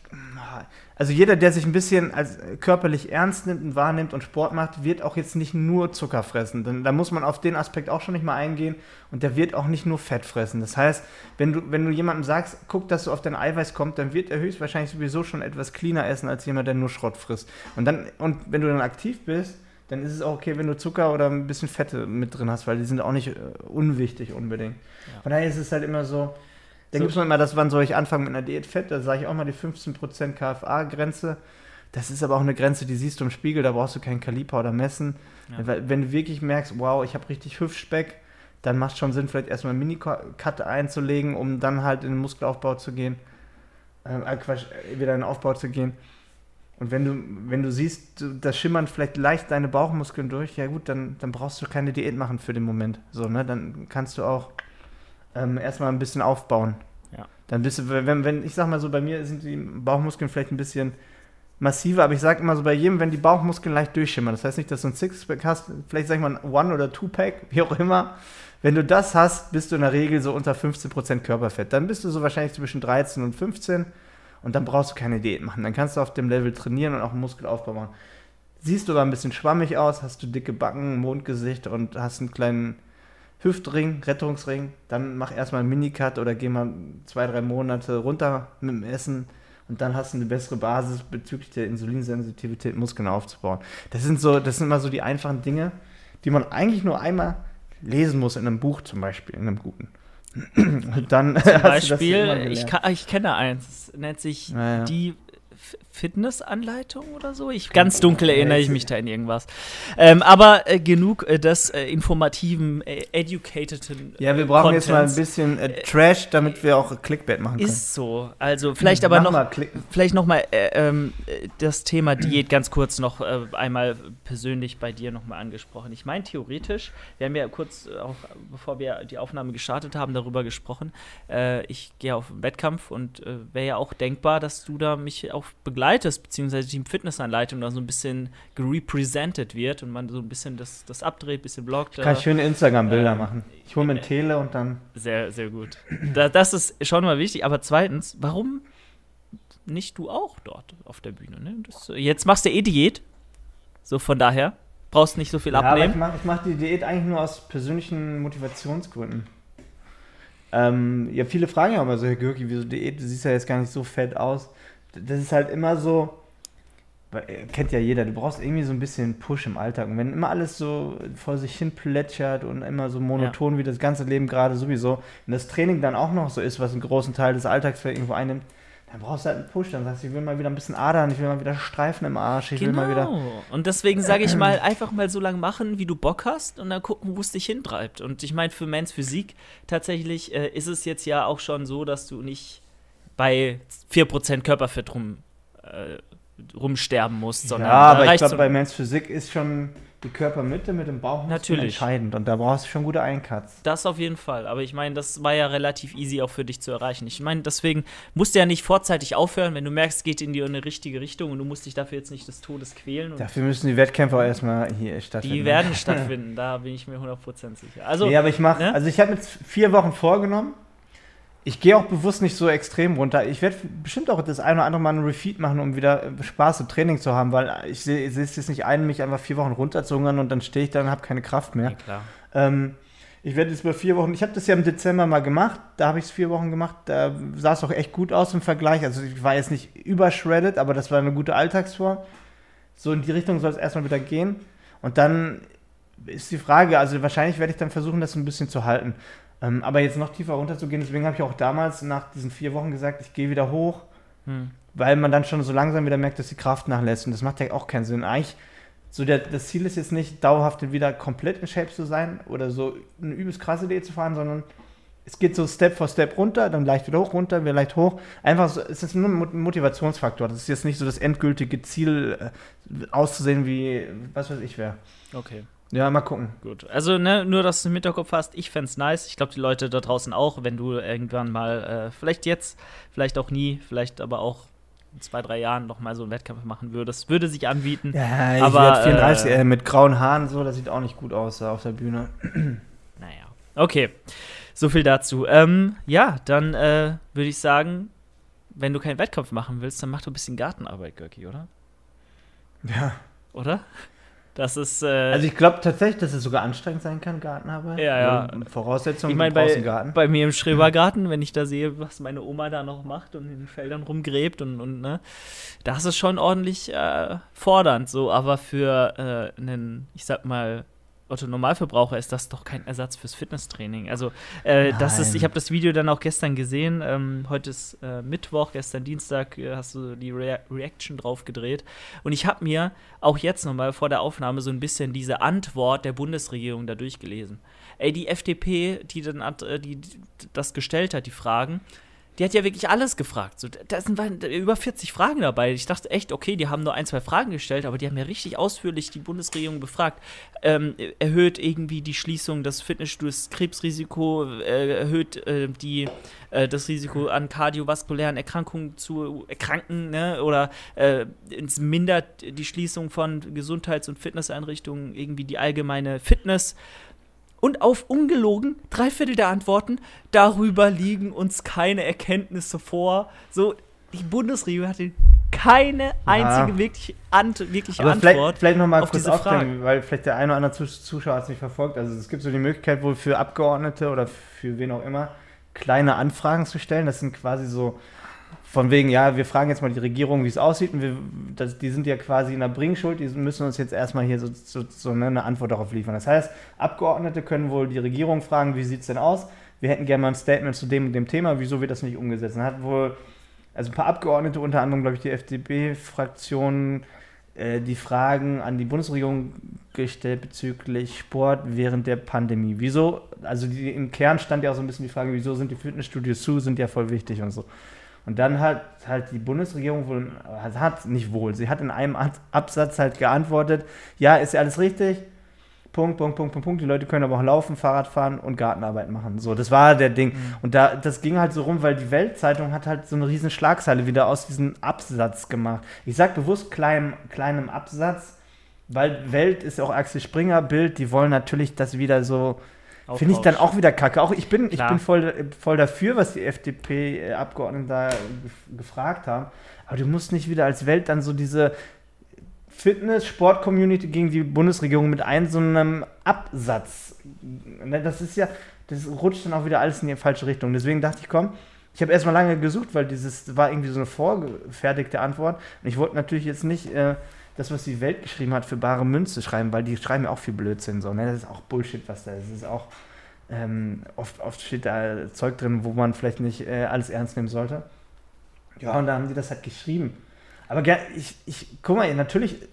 also jeder, der sich ein bisschen als körperlich ernst nimmt und wahrnimmt und Sport macht, wird auch jetzt nicht nur Zucker fressen. Denn da muss man auf den Aspekt auch schon nicht mal eingehen und der wird auch nicht nur Fett fressen. Das heißt, wenn du, wenn du jemandem sagst, guck, dass du auf dein Eiweiß kommst, dann wird er höchstwahrscheinlich sowieso schon etwas cleaner essen als jemand, der nur Schrott frisst. Und dann, und wenn du dann aktiv bist, dann ist es auch okay, wenn du Zucker oder ein bisschen Fette mit drin hast, weil die sind auch nicht äh, unwichtig unbedingt. Ja. Von daher ist es halt immer so, dann so. gibt es noch immer das, wann soll ich anfangen mit einer Diät Fett? Da sage ich auch mal die 15% KFA-Grenze. Das ist aber auch eine Grenze, die siehst du im Spiegel, da brauchst du keinen Kaliper oder messen. Ja. Wenn du wirklich merkst, wow, ich habe richtig Hüftspeck, dann macht es schon Sinn, vielleicht erstmal einen Mini-Cut einzulegen, um dann halt in den Muskelaufbau zu gehen. Ähm, äh, Quatsch, äh, wieder in den Aufbau zu gehen. Und wenn du, wenn du siehst, das schimmern vielleicht leicht deine Bauchmuskeln durch, ja gut, dann, dann brauchst du keine Diät machen für den Moment. So, ne? Dann kannst du auch ähm, erstmal ein bisschen aufbauen. Ja. Dann bist du, wenn, wenn, ich sag mal so, bei mir sind die Bauchmuskeln vielleicht ein bisschen massiver, aber ich sag immer so bei jedem, wenn die Bauchmuskeln leicht durchschimmern, das heißt nicht, dass du ein Sixpack hast, vielleicht sag ich mal ein One- oder Two-Pack, wie auch immer. Wenn du das hast, bist du in der Regel so unter 15% Körperfett. Dann bist du so wahrscheinlich zwischen 13 und 15 und dann brauchst du keine Diät machen. Dann kannst du auf dem Level trainieren und auch Muskelaufbau machen. Siehst du aber ein bisschen schwammig aus, hast du dicke Backen, Mondgesicht und hast einen kleinen Hüftring, Rettungsring, dann mach erstmal einen Minicut oder geh mal zwei, drei Monate runter mit dem Essen und dann hast du eine bessere Basis bezüglich der Insulinsensitivität, Muskeln aufzubauen. Das sind so, das sind immer so die einfachen Dinge, die man eigentlich nur einmal lesen muss in einem Buch zum Beispiel, in einem guten. Und dann zum Beispiel, ich, ich, kenne eins, nennt sich naja. die Fitnessanleitung oder so. Ich, ganz dunkel erinnere ich mich da in irgendwas. Ähm, aber äh, genug äh, des äh, informativen, äh, educateden. ja, wir brauchen Contents. jetzt mal ein bisschen äh, Trash, damit wir auch Clickbait machen können. Ist so. Also vielleicht aber noch, mal vielleicht noch mal äh, ähm, das Thema Diät ganz kurz noch einmal persönlich bei dir noch mal angesprochen. Ich meine theoretisch, wir haben ja kurz auch bevor wir die Aufnahme gestartet haben darüber gesprochen. ich gehe auf einen Wettkampf und wäre ja auch denkbar, dass du da mich auch begleitest, beziehungsweise Team Fitnessanleitung da so ein bisschen gerepresented wird und man so ein bisschen das, das abdreht, ein bisschen bloggt. Ich kann schöne Instagram-Bilder ähm, machen. Ich hole mir ein Tele und dann. Sehr, sehr gut. Da, das ist schon mal wichtig. Aber zweitens, warum nicht du auch dort auf der Bühne? Ne? Das, jetzt machst du eh Diät. So von daher. Brauchst nicht so viel ja, abnehmen. ich mache mach die Diät eigentlich nur aus persönlichen Motivationsgründen. Ähm, ja, viele fragen ja immer so, Herr Gürki, wieso Diät? Du siehst ja jetzt gar nicht so fett aus das ist halt immer so, äh, kennt ja jeder, du brauchst irgendwie so ein bisschen Push im Alltag. Und wenn immer alles so vor sich hin plätschert und immer so monoton ja. wie das ganze Leben gerade sowieso, und das Training dann auch noch so ist, was einen großen Teil des Alltags vielleicht irgendwo einnimmt, dann brauchst du halt einen Push. Dann sagst du, ich will mal wieder ein bisschen Adern, ich will mal wieder Streifen im Arsch, ich genau. will mal wieder. Genau. Und deswegen sage ich mal, einfach mal so lange machen, wie du Bock hast und dann gucken, wo es dich hintreibt. Und ich meine, für Mans Physik tatsächlich äh, ist es jetzt ja auch schon so, dass du nicht bei 4% Körperfett rum äh, rumsterben musst, sondern ja, aber ich glaube, bei Mans Physik ist schon die Körpermitte mit dem Bauch entscheidend und da brauchst du schon gute Eincuts. Das auf jeden Fall, aber ich meine, das war ja relativ easy auch für dich zu erreichen. Ich meine, deswegen musst du ja nicht vorzeitig aufhören, wenn du merkst, es geht in die eine richtige Richtung und du musst dich dafür jetzt nicht des Todes quälen. Dafür müssen die Wettkämpfe auch erstmal hier stattfinden. Die werden stattfinden, da bin ich mir 100% sicher. Also, nee, aber ich mache, ne? also ich habe jetzt vier Wochen vorgenommen, ich gehe auch bewusst nicht so extrem runter. Ich werde bestimmt auch das eine oder andere Mal einen Refeed machen, um wieder Spaß im Training zu haben, weil ich sehe es jetzt nicht ein, mich einfach vier Wochen runterzungern und dann stehe ich da und habe keine Kraft mehr. Ja, ähm, ich werde jetzt über vier Wochen, ich habe das ja im Dezember mal gemacht, da habe ich es vier Wochen gemacht, da sah es auch echt gut aus im Vergleich. Also ich war jetzt nicht übershredded, aber das war eine gute Alltagsform. So in die Richtung soll es erstmal wieder gehen. Und dann ist die Frage, also wahrscheinlich werde ich dann versuchen, das ein bisschen zu halten. Ähm, aber jetzt noch tiefer runterzugehen, deswegen habe ich auch damals nach diesen vier Wochen gesagt, ich gehe wieder hoch, hm. weil man dann schon so langsam wieder merkt, dass die Kraft nachlässt. Und das macht ja auch keinen Sinn. Eigentlich, so der, das Ziel ist jetzt nicht, dauerhaft wieder komplett in Shape zu sein oder so eine übelst krasse Idee zu fahren, sondern es geht so Step for Step runter, dann leicht wieder hoch, runter, wieder leicht hoch. Einfach so, es ist nur ein Motivationsfaktor. Das ist jetzt nicht so das endgültige Ziel, äh, auszusehen wie, was weiß ich wer. Okay. Ja, mal gucken. Gut. Also, ne, nur, dass du im Hinterkopf hast, ich fände es nice. Ich glaube, die Leute da draußen auch, wenn du irgendwann mal, äh, vielleicht jetzt, vielleicht auch nie, vielleicht aber auch in zwei, drei Jahren noch mal so einen Wettkampf machen würdest, würde sich anbieten. Ja, ich aber 34 äh, äh, mit grauen Haaren so, das sieht auch nicht gut aus auf der Bühne. naja. Okay. So viel dazu. Ähm, ja, dann äh, würde ich sagen, wenn du keinen Wettkampf machen willst, dann mach du ein bisschen Gartenarbeit, Görki, oder? Ja. Oder? Das ist. Äh, also ich glaube tatsächlich, dass es sogar anstrengend sein kann, Gartenarbeit. Ja, ja. Voraussetzungen ich mein, bei, Garten. bei mir im Schrebergarten, wenn ich da sehe, was meine Oma da noch macht und in den Feldern rumgräbt und, und ne, das ist schon ordentlich äh, fordernd, so, aber für äh, einen, ich sag mal, Otto Normalverbraucher ist das doch kein Ersatz fürs Fitnesstraining. Also äh, das ist, ich habe das Video dann auch gestern gesehen. Ähm, heute ist äh, Mittwoch, gestern Dienstag äh, hast du die Re Reaction drauf gedreht. Und ich habe mir auch jetzt nochmal vor der Aufnahme so ein bisschen diese Antwort der Bundesregierung da durchgelesen. Ey, die FDP, die dann äh, die, die das gestellt hat, die Fragen, die hat ja wirklich alles gefragt. So, da sind über 40 Fragen dabei. Ich dachte echt, okay, die haben nur ein, zwei Fragen gestellt, aber die haben ja richtig ausführlich die Bundesregierung befragt. Ähm, erhöht irgendwie die Schließung des Fitnessstudios Krebsrisiko, äh, erhöht äh, die, äh, das Risiko an kardiovaskulären Erkrankungen zu erkranken, ne? oder äh, es mindert die Schließung von Gesundheits- und Fitnesseinrichtungen irgendwie die allgemeine Fitness. Und auf ungelogen drei Viertel der Antworten, darüber liegen uns keine Erkenntnisse vor. So, die Bundesregierung hatte keine einzige ja. wirklich ant wirkliche Aber Antwort. Vielleicht, vielleicht nochmal kurz aufklären, weil vielleicht der eine oder andere Zuschauer es nicht verfolgt. Also es gibt so die Möglichkeit wohl für Abgeordnete oder für wen auch immer, kleine Anfragen zu stellen. Das sind quasi so von wegen, ja, wir fragen jetzt mal die Regierung, wie es aussieht. Und wir, das, die sind ja quasi in der Bringschuld, die müssen uns jetzt erstmal hier so, so, so eine Antwort darauf liefern. Das heißt, Abgeordnete können wohl die Regierung fragen, wie sieht es denn aus? Wir hätten gerne mal ein Statement zu dem und dem Thema, wieso wird das nicht umgesetzt? Dann hat wohl, also ein paar Abgeordnete, unter anderem, glaube ich, die FDP-Fraktion, äh, die Fragen an die Bundesregierung gestellt bezüglich Sport während der Pandemie. Wieso, also die, im Kern stand ja auch so ein bisschen die Frage, wieso sind die Fitnessstudios zu, sind ja voll wichtig und so. Und dann hat halt die Bundesregierung wohl, also hat nicht wohl, sie hat in einem Absatz halt geantwortet, ja, ist ja alles richtig, Punkt, Punkt, Punkt, Punkt, Punkt. Die Leute können aber auch laufen, Fahrrad fahren und Gartenarbeit machen. So, das war der Ding. Mhm. Und da, das ging halt so rum, weil die Weltzeitung hat halt so eine riesen Schlagzeile wieder aus diesem Absatz gemacht. Ich sag bewusst klein, kleinem Absatz, weil Welt ist ja auch Axel Springer Bild, die wollen natürlich das wieder so Finde ich dann auch wieder kacke. Auch ich bin, ich bin voll, voll dafür, was die FDP-Abgeordneten da gefragt haben. Aber du musst nicht wieder als Welt dann so diese Fitness-Sport-Community gegen die Bundesregierung mit einem so einem Absatz. Ne, das ist ja, das rutscht dann auch wieder alles in die falsche Richtung. Deswegen dachte ich, komm, ich habe erstmal lange gesucht, weil dieses war irgendwie so eine vorgefertigte Antwort. Und ich wollte natürlich jetzt nicht äh, das, was die Welt geschrieben hat, für bare Münze schreiben, weil die schreiben ja auch viel Blödsinn so. Ne? Das ist auch Bullshit, was da ist. Das ist auch ähm, oft, oft steht da Zeug drin, wo man vielleicht nicht äh, alles ernst nehmen sollte. Ja, und da haben die das halt geschrieben. Aber ich, ich guck mal, natürlich, ich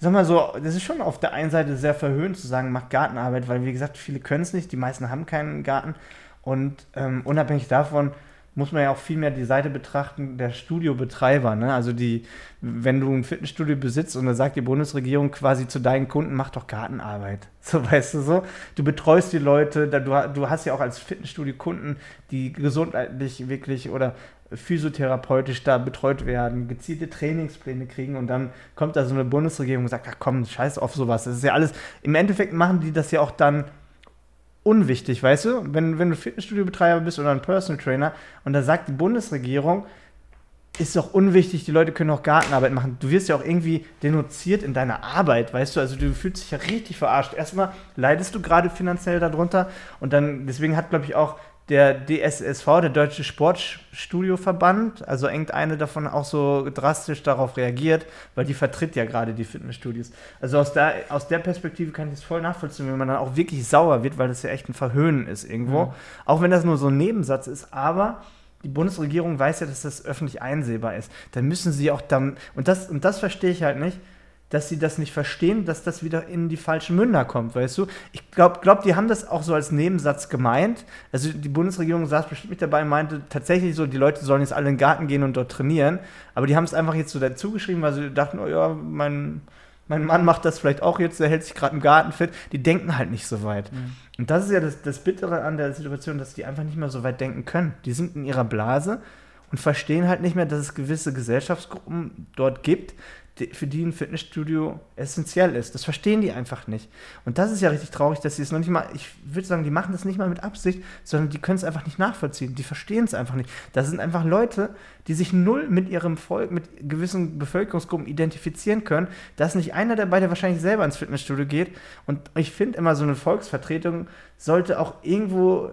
sag mal so, das ist schon auf der einen Seite sehr verhöhnt zu sagen, mach Gartenarbeit, weil wie gesagt, viele können es nicht, die meisten haben keinen Garten. Und ähm, unabhängig davon, muss man ja auch viel mehr die Seite betrachten der Studiobetreiber. Ne? Also die, wenn du ein Fitnessstudio besitzt und da sagt die Bundesregierung quasi zu deinen Kunden, mach doch Gartenarbeit. So weißt du so. Du betreust die Leute, da, du, du hast ja auch als Fitnessstudio Kunden, die gesundheitlich wirklich oder physiotherapeutisch da betreut werden, gezielte Trainingspläne kriegen und dann kommt da so eine Bundesregierung und sagt, ach komm, scheiß auf sowas. Das ist ja alles, im Endeffekt machen die das ja auch dann unwichtig, weißt du? Wenn, wenn du Fitnessstudio-Betreiber bist oder ein Personal Trainer und da sagt die Bundesregierung, ist doch unwichtig, die Leute können auch Gartenarbeit machen. Du wirst ja auch irgendwie denunziert in deiner Arbeit, weißt du? Also du fühlst dich ja richtig verarscht. Erstmal leidest du gerade finanziell darunter und dann, deswegen hat, glaube ich, auch der DSSV, der Deutsche Sportstudioverband, also irgendeine davon auch so drastisch darauf reagiert, weil die vertritt ja gerade die Fitnessstudios. Also aus der, aus der Perspektive kann ich das voll nachvollziehen, wenn man dann auch wirklich sauer wird, weil das ja echt ein Verhöhnen ist irgendwo. Mhm. Auch wenn das nur so ein Nebensatz ist, aber die Bundesregierung weiß ja, dass das öffentlich einsehbar ist. Dann müssen sie auch dann, und das, und das verstehe ich halt nicht, dass sie das nicht verstehen, dass das wieder in die falschen Münder kommt, weißt du? Ich glaube, glaub, die haben das auch so als Nebensatz gemeint. Also die Bundesregierung saß bestimmt mit dabei und meinte tatsächlich so, die Leute sollen jetzt alle in den Garten gehen und dort trainieren. Aber die haben es einfach jetzt so dazu geschrieben, weil sie dachten, oh ja, mein, mein Mann macht das vielleicht auch jetzt, der hält sich gerade im Garten fit. Die denken halt nicht so weit. Mhm. Und das ist ja das, das Bittere an der Situation, dass die einfach nicht mehr so weit denken können. Die sind in ihrer Blase und verstehen halt nicht mehr, dass es gewisse Gesellschaftsgruppen dort gibt, für die ein Fitnessstudio essentiell ist. Das verstehen die einfach nicht. Und das ist ja richtig traurig, dass sie es noch nicht mal, ich würde sagen, die machen das nicht mal mit Absicht, sondern die können es einfach nicht nachvollziehen. Die verstehen es einfach nicht. Das sind einfach Leute, die sich null mit ihrem Volk, mit gewissen Bevölkerungsgruppen identifizieren können. Da ist nicht einer dabei, der wahrscheinlich selber ins Fitnessstudio geht. Und ich finde immer, so eine Volksvertretung sollte auch irgendwo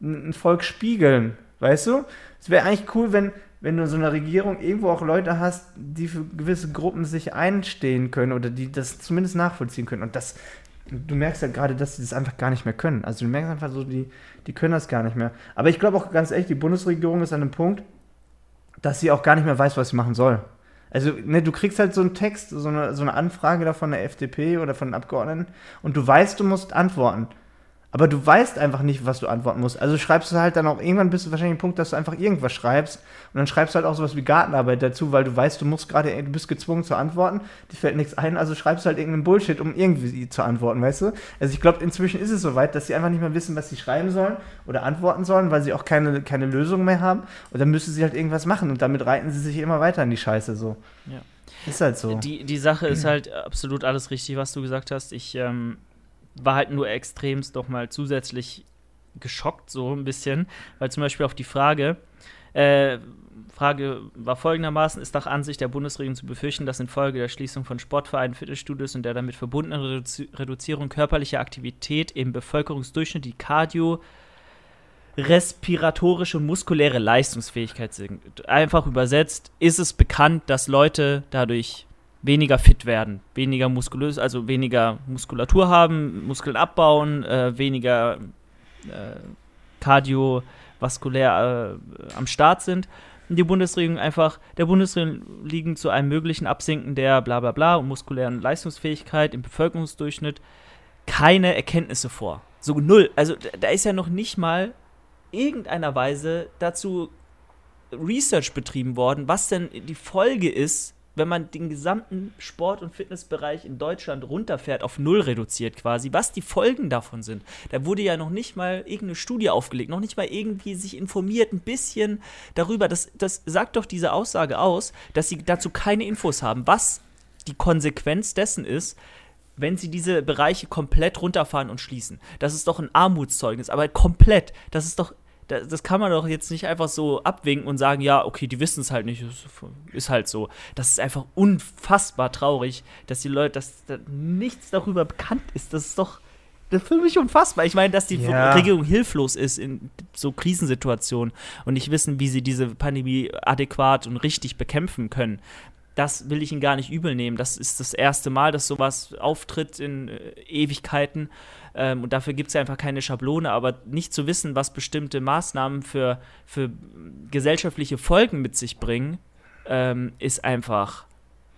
ein Volk spiegeln. Weißt du? Es wäre eigentlich cool, wenn wenn du so eine Regierung irgendwo auch Leute hast, die für gewisse Gruppen sich einstehen können oder die das zumindest nachvollziehen können. Und das, du merkst ja gerade, dass sie das einfach gar nicht mehr können. Also du merkst einfach so, die, die können das gar nicht mehr. Aber ich glaube auch ganz ehrlich, die Bundesregierung ist an einem Punkt, dass sie auch gar nicht mehr weiß, was sie machen soll. Also, ne, du kriegst halt so einen Text, so eine, so eine Anfrage da von der FDP oder von den Abgeordneten und du weißt, du musst antworten. Aber du weißt einfach nicht, was du antworten musst. Also schreibst du halt dann auch, irgendwann bist du wahrscheinlich im Punkt, dass du einfach irgendwas schreibst. Und dann schreibst du halt auch sowas wie Gartenarbeit dazu, weil du weißt, du musst gerade, du bist gezwungen zu antworten, dir fällt nichts ein, also schreibst du halt irgendeinen Bullshit, um irgendwie zu antworten, weißt du? Also ich glaube, inzwischen ist es soweit, dass sie einfach nicht mehr wissen, was sie schreiben sollen oder antworten sollen, weil sie auch keine, keine Lösung mehr haben. Und dann müssen sie halt irgendwas machen und damit reiten sie sich immer weiter in die Scheiße so. Ja. Ist halt so. Die, die Sache ist halt absolut alles richtig, was du gesagt hast. Ich, ähm, war halt nur extremst doch mal zusätzlich geschockt, so ein bisschen, weil zum Beispiel auf die Frage, äh, Frage war folgendermaßen: Ist nach Ansicht der Bundesregierung zu befürchten, dass infolge der Schließung von Sportvereinen, Fitnessstudios und der damit verbundenen Redu Reduzierung körperlicher Aktivität im Bevölkerungsdurchschnitt die Cardio respiratorische und muskuläre Leistungsfähigkeit sinkt? Einfach übersetzt, ist es bekannt, dass Leute dadurch weniger fit werden, weniger muskulös, also weniger Muskulatur haben, Muskeln abbauen, äh, weniger äh, kardiovaskulär äh, am Start sind. Und die Bundesregierung einfach, der Bundesregierung liegen zu einem möglichen Absinken der bla bla bla und muskulären Leistungsfähigkeit im Bevölkerungsdurchschnitt keine Erkenntnisse vor. So null. Also da ist ja noch nicht mal irgendeiner Weise dazu Research betrieben worden, was denn die Folge ist, wenn man den gesamten Sport- und Fitnessbereich in Deutschland runterfährt, auf null reduziert quasi, was die Folgen davon sind. Da wurde ja noch nicht mal irgendeine Studie aufgelegt, noch nicht mal irgendwie sich informiert, ein bisschen darüber. Das, das sagt doch diese Aussage aus, dass sie dazu keine Infos haben, was die Konsequenz dessen ist, wenn sie diese Bereiche komplett runterfahren und schließen. Das ist doch ein Armutszeugnis, aber komplett. Das ist doch das, das kann man doch jetzt nicht einfach so abwinken und sagen, ja, okay, die wissen es halt nicht, ist halt so. Das ist einfach unfassbar traurig, dass die Leute, dass da nichts darüber bekannt ist. Das ist doch das ist für mich unfassbar. Ich meine, dass die ja. Regierung hilflos ist in so Krisensituationen und nicht wissen, wie sie diese Pandemie adäquat und richtig bekämpfen können. Das will ich ihnen gar nicht übel nehmen. Das ist das erste Mal, dass sowas auftritt in äh, Ewigkeiten. Ähm, und dafür gibt es ja einfach keine Schablone. Aber nicht zu wissen, was bestimmte Maßnahmen für, für gesellschaftliche Folgen mit sich bringen, ähm, ist einfach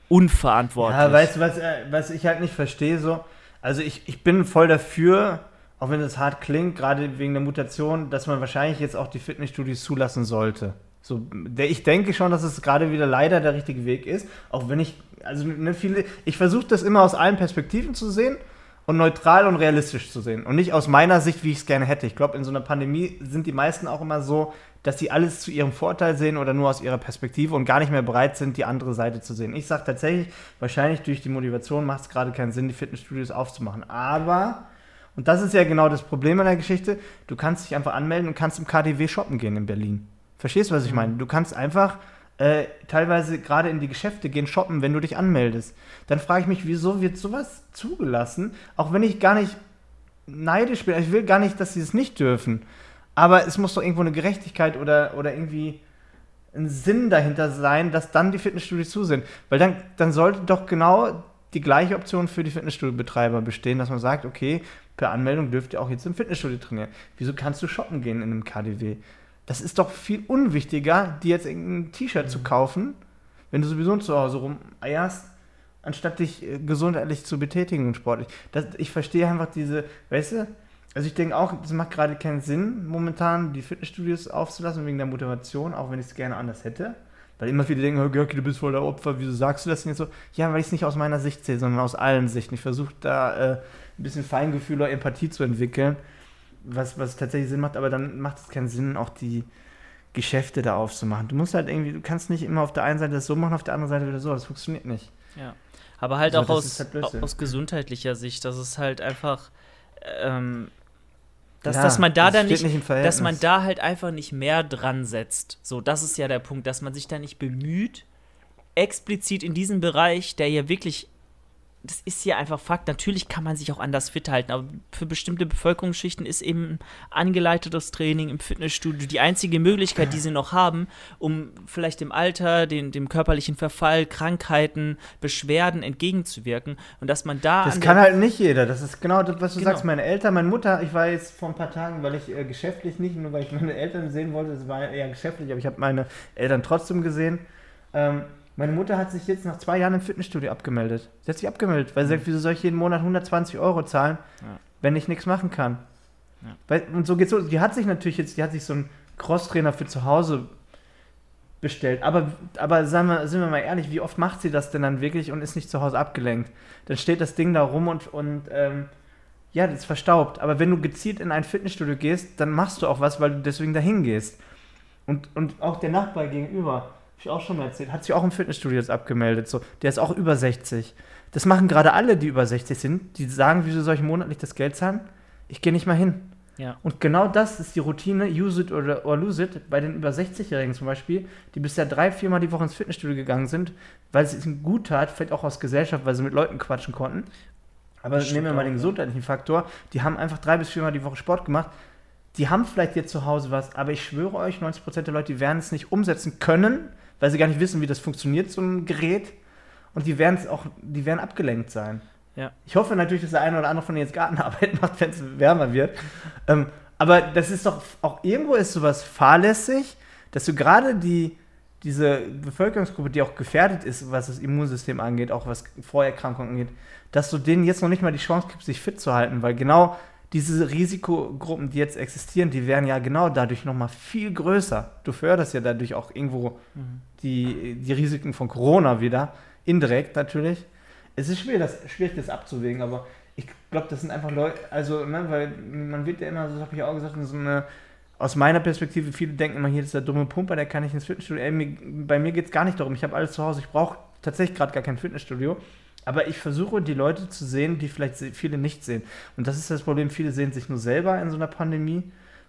unverantwortlich. Ja, weißt du, was, äh, was ich halt nicht verstehe, so also ich, ich bin voll dafür, auch wenn es hart klingt, gerade wegen der Mutation, dass man wahrscheinlich jetzt auch die Fitnessstudios zulassen sollte. So, der, ich denke schon, dass es gerade wieder leider der richtige Weg ist, auch wenn ich, also ne, viele, ich versuche das immer aus allen Perspektiven zu sehen und neutral und realistisch zu sehen und nicht aus meiner Sicht, wie ich es gerne hätte. Ich glaube, in so einer Pandemie sind die meisten auch immer so, dass sie alles zu ihrem Vorteil sehen oder nur aus ihrer Perspektive und gar nicht mehr bereit sind, die andere Seite zu sehen. Ich sage tatsächlich, wahrscheinlich durch die Motivation macht es gerade keinen Sinn, die Fitnessstudios aufzumachen. Aber, und das ist ja genau das Problem an der Geschichte, du kannst dich einfach anmelden und kannst im KDW shoppen gehen in Berlin. Verstehst du, was ich mhm. meine? Du kannst einfach äh, teilweise gerade in die Geschäfte gehen, shoppen, wenn du dich anmeldest. Dann frage ich mich, wieso wird sowas zugelassen, auch wenn ich gar nicht neidisch bin. Ich will gar nicht, dass sie es nicht dürfen. Aber es muss doch irgendwo eine Gerechtigkeit oder, oder irgendwie ein Sinn dahinter sein, dass dann die Fitnessstudios zu sind. Weil dann, dann sollte doch genau die gleiche Option für die Fitnessstudio-Betreiber bestehen, dass man sagt, okay, per Anmeldung dürft ihr auch jetzt im Fitnessstudio trainieren. Wieso kannst du shoppen gehen in einem KDW? Das ist doch viel unwichtiger, dir jetzt irgendein T-Shirt mhm. zu kaufen, wenn du sowieso zu Hause rumeierst, anstatt dich äh, gesundheitlich zu betätigen und sportlich. Das, ich verstehe einfach diese, weißt du, also ich denke auch, es macht gerade keinen Sinn, momentan die Fitnessstudios aufzulassen wegen der Motivation, auch wenn ich es gerne anders hätte. Weil immer viele denken, oh, Görki, du bist voll der Opfer, wieso sagst du das denn jetzt so? Ja, weil ich es nicht aus meiner Sicht sehe, sondern aus allen Sichten. Ich versuche da äh, ein bisschen Feingefühl oder Empathie zu entwickeln, was, was tatsächlich Sinn macht, aber dann macht es keinen Sinn, auch die Geschäfte da aufzumachen. Du musst halt irgendwie, du kannst nicht immer auf der einen Seite das so machen, auf der anderen Seite wieder so. Das funktioniert nicht. Ja. Aber halt also, auch aus, halt aus gesundheitlicher Sicht, dass es halt einfach ähm, dass, ja, dass man da dann nicht, nicht dass man da halt einfach nicht mehr dran setzt. So, das ist ja der Punkt, dass man sich da nicht bemüht, explizit in diesem Bereich, der ja wirklich das ist ja einfach Fakt. Natürlich kann man sich auch anders fit halten, aber für bestimmte Bevölkerungsschichten ist eben angeleitetes Training im Fitnessstudio die einzige Möglichkeit, die sie noch haben, um vielleicht dem Alter, den, dem körperlichen Verfall, Krankheiten, Beschwerden entgegenzuwirken. Und dass man da. Das kann halt nicht jeder. Das ist genau das, was du genau. sagst. Meine Eltern, meine Mutter, ich war jetzt vor ein paar Tagen, weil ich äh, geschäftlich nicht, nur weil ich meine Eltern sehen wollte, es war eher geschäftlich, aber ich habe meine Eltern trotzdem gesehen. Ähm, meine Mutter hat sich jetzt nach zwei Jahren im Fitnessstudio abgemeldet. Sie hat sich abgemeldet, weil sie sagt, wieso soll ich jeden Monat 120 Euro zahlen, ja. wenn ich nichts machen kann? Ja. Weil, und so geht's so. Die hat sich natürlich jetzt, die hat sich so einen Crosstrainer für zu Hause bestellt. Aber, aber sagen wir, sind wir mal ehrlich, wie oft macht sie das denn dann wirklich und ist nicht zu Hause abgelenkt? Dann steht das Ding da rum und, und ähm, ja, das ist verstaubt. Aber wenn du gezielt in ein Fitnessstudio gehst, dann machst du auch was, weil du deswegen dahin gehst. Und, und auch der Nachbar gegenüber ich auch schon mal erzählt, hat sich auch im Fitnessstudio jetzt abgemeldet. So, der ist auch über 60. Das machen gerade alle, die über 60 sind. Die sagen, wieso soll ich monatlich das Geld zahlen? Ich gehe nicht mal hin. Ja. Und genau das ist die Routine, use it or, or lose it, bei den über 60-Jährigen zum Beispiel, die bisher drei, viermal die Woche ins Fitnessstudio gegangen sind, weil es ihnen gut tat, vielleicht auch aus Gesellschaft, weil sie mit Leuten quatschen konnten. Aber nehmen wir mal den gesundheitlichen Faktor, die haben einfach drei bis viermal die Woche Sport gemacht. Die haben vielleicht jetzt zu Hause was, aber ich schwöre euch, 90% der Leute, die werden es nicht umsetzen können, weil sie gar nicht wissen, wie das funktioniert, so ein Gerät. Und die werden auch, die werden abgelenkt sein. Ja. Ich hoffe natürlich, dass der eine oder andere von ihnen jetzt Gartenarbeit macht, wenn es wärmer wird. Ähm, aber das ist doch, auch irgendwo ist sowas fahrlässig, dass du gerade die, diese Bevölkerungsgruppe, die auch gefährdet ist, was das Immunsystem angeht, auch was Vorerkrankungen angeht, dass du denen jetzt noch nicht mal die Chance gibst, sich fit zu halten, weil genau diese Risikogruppen, die jetzt existieren, die werden ja genau dadurch nochmal viel größer. Du förderst ja dadurch auch irgendwo mhm. die, die Risiken von Corona wieder, indirekt natürlich. Es ist schwierig, das, schwierig, das abzuwägen, aber ich glaube, das sind einfach Leute, also, ne, weil man wird ja immer, das habe ich auch gesagt, so eine, aus meiner Perspektive, viele denken immer, hier ist der dumme Pumper, der kann nicht ins Fitnessstudio. Ey, mir, bei mir geht es gar nicht darum, ich habe alles zu Hause, ich brauche tatsächlich gerade gar kein Fitnessstudio. Aber ich versuche, die Leute zu sehen, die vielleicht viele nicht sehen. Und das ist das Problem, viele sehen sich nur selber in so einer Pandemie,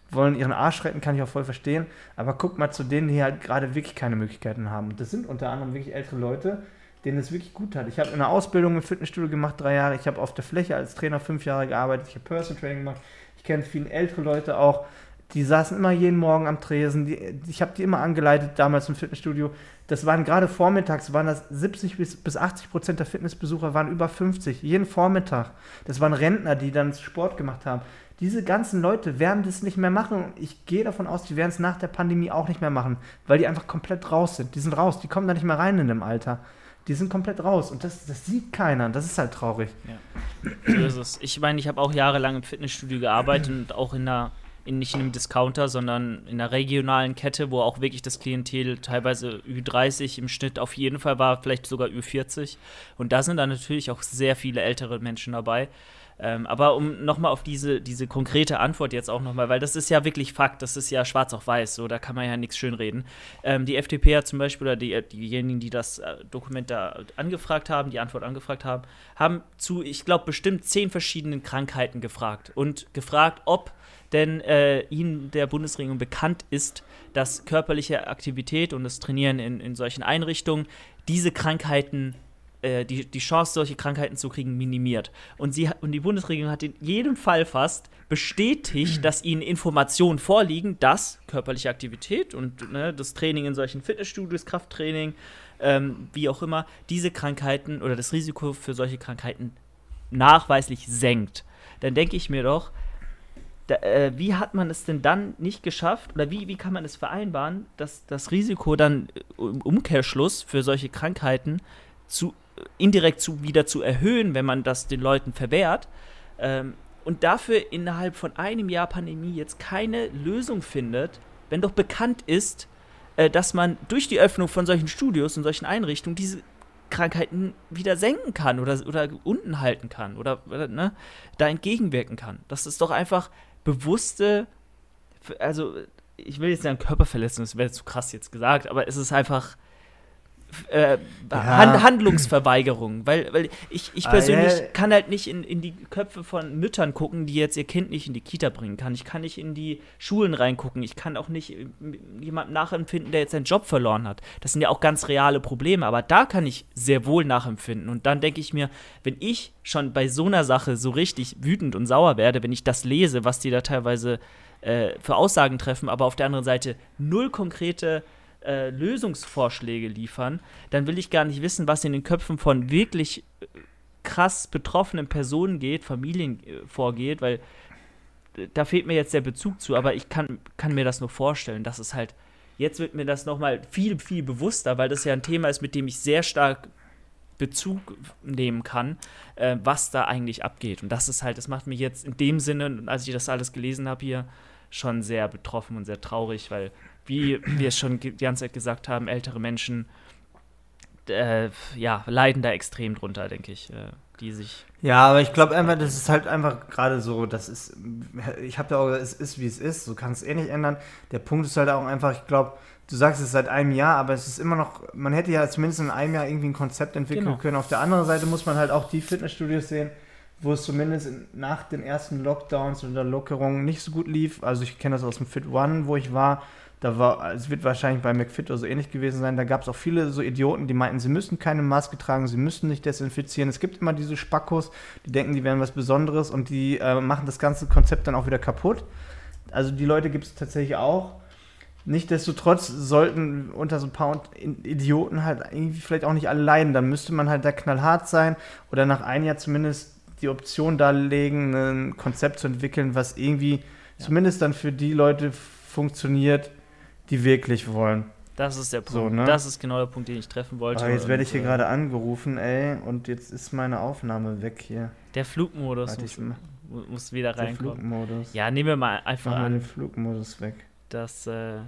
wollen ihren Arsch retten, kann ich auch voll verstehen. Aber guck mal zu denen, die halt gerade wirklich keine Möglichkeiten haben. Und das sind unter anderem wirklich ältere Leute, denen es wirklich gut hat. Ich habe eine Ausbildung im Fitnessstudio gemacht, drei Jahre. Ich habe auf der Fläche als Trainer fünf Jahre gearbeitet. Ich habe Personal Training gemacht. Ich kenne viele ältere Leute auch. Die saßen immer jeden Morgen am Tresen. Die, ich habe die immer angeleitet, damals im Fitnessstudio. Das waren gerade vormittags, waren das 70 bis, bis 80 Prozent der Fitnessbesucher waren über 50, jeden Vormittag. Das waren Rentner, die dann Sport gemacht haben. Diese ganzen Leute werden das nicht mehr machen. Ich gehe davon aus, die werden es nach der Pandemie auch nicht mehr machen, weil die einfach komplett raus sind. Die sind raus, die kommen da nicht mehr rein in dem Alter. Die sind komplett raus und das, das sieht keiner. Das ist halt traurig. Ja. So ist es. Ich meine, ich habe auch jahrelang im Fitnessstudio gearbeitet und auch in einer in, nicht in einem Discounter, sondern in einer regionalen Kette, wo auch wirklich das Klientel teilweise Ü30 im Schnitt auf jeden Fall war, vielleicht sogar Ü40. Und da sind dann natürlich auch sehr viele ältere Menschen dabei. Ähm, aber um nochmal auf diese, diese konkrete Antwort jetzt auch nochmal, weil das ist ja wirklich Fakt, das ist ja schwarz auf weiß, so da kann man ja nichts schönreden. Ähm, die FDP hat zum Beispiel, oder die, diejenigen, die das äh, Dokument da angefragt haben, die Antwort angefragt haben, haben zu, ich glaube, bestimmt zehn verschiedenen Krankheiten gefragt und gefragt, ob denn äh, ihnen der Bundesregierung bekannt ist, dass körperliche Aktivität und das Trainieren in, in solchen Einrichtungen diese Krankheiten äh, die, die Chance, solche Krankheiten zu kriegen, minimiert. Und, sie, und die Bundesregierung hat in jedem Fall fast bestätigt, dass ihnen Informationen vorliegen, dass körperliche Aktivität und ne, das Training in solchen Fitnessstudios, Krafttraining, ähm, wie auch immer, diese Krankheiten oder das Risiko für solche Krankheiten nachweislich senkt. Dann denke ich mir doch, da, äh, wie hat man es denn dann nicht geschafft oder wie, wie kann man es vereinbaren, dass das Risiko dann im Umkehrschluss für solche Krankheiten zu, indirekt zu, wieder zu erhöhen, wenn man das den Leuten verwehrt ähm, und dafür innerhalb von einem Jahr Pandemie jetzt keine Lösung findet, wenn doch bekannt ist, äh, dass man durch die Öffnung von solchen Studios und solchen Einrichtungen diese Krankheiten wieder senken kann oder, oder unten halten kann oder, oder ne, da entgegenwirken kann. Das ist doch einfach bewusste, also ich will jetzt sagen Körperverletzung, das wäre zu krass jetzt gesagt, aber es ist einfach äh, ja. Hand Handlungsverweigerung, weil, weil ich, ich persönlich ah, ja. kann halt nicht in, in die Köpfe von Müttern gucken, die jetzt ihr Kind nicht in die Kita bringen kann. Ich kann nicht in die Schulen reingucken. Ich kann auch nicht äh, jemandem nachempfinden, der jetzt seinen Job verloren hat. Das sind ja auch ganz reale Probleme, aber da kann ich sehr wohl nachempfinden. Und dann denke ich mir, wenn ich schon bei so einer Sache so richtig wütend und sauer werde, wenn ich das lese, was die da teilweise äh, für Aussagen treffen, aber auf der anderen Seite null konkrete äh, Lösungsvorschläge liefern, dann will ich gar nicht wissen, was in den Köpfen von wirklich äh, krass betroffenen Personen geht, Familien äh, vorgeht, weil äh, da fehlt mir jetzt der Bezug zu, aber ich kann, kann mir das nur vorstellen, dass es halt, jetzt wird mir das nochmal viel, viel bewusster, weil das ja ein Thema ist, mit dem ich sehr stark Bezug nehmen kann, äh, was da eigentlich abgeht. Und das ist halt, das macht mich jetzt in dem Sinne, als ich das alles gelesen habe hier, schon sehr betroffen und sehr traurig, weil wie wir es schon die ganze Zeit gesagt haben, ältere Menschen äh, ja, leiden da extrem drunter, denke ich, äh, die sich. Ja, aber ich glaube einfach, das ist halt einfach gerade so, das ist, ich habe da auch, es ist wie es ist, so kann es eh nicht ändern. Der Punkt ist halt auch einfach, ich glaube, du sagst es seit einem Jahr, aber es ist immer noch, man hätte ja zumindest in einem Jahr irgendwie ein Konzept entwickeln genau. können. Auf der anderen Seite muss man halt auch die Fitnessstudios sehen, wo es zumindest nach den ersten Lockdowns oder Lockerungen nicht so gut lief. Also ich kenne das aus dem Fit One, wo ich war da war, es wird wahrscheinlich bei McFit oder so ähnlich gewesen sein. Da gab es auch viele so Idioten, die meinten, sie müssen keine Maske tragen, sie müssen nicht desinfizieren. Es gibt immer diese Spackos, die denken, die wären was Besonderes und die äh, machen das ganze Konzept dann auch wieder kaputt. Also die Leute gibt es tatsächlich auch. Nichtsdestotrotz sollten unter so ein paar Idioten halt irgendwie vielleicht auch nicht alle leiden. Dann müsste man halt da knallhart sein oder nach einem Jahr zumindest die Option darlegen, ein Konzept zu entwickeln, was irgendwie ja. zumindest dann für die Leute funktioniert, die wirklich wollen. Das ist der Punkt. So, ne? Das ist genau der Punkt, den ich treffen wollte. Aber jetzt werde ich hier äh, gerade angerufen, ey, und jetzt ist meine Aufnahme weg hier. Der Flugmodus muss, muss, wieder reinkommen. Der Flugmodus. Ja, nehmen wir mal einfach Mach an. den Flugmodus weg. Dass äh,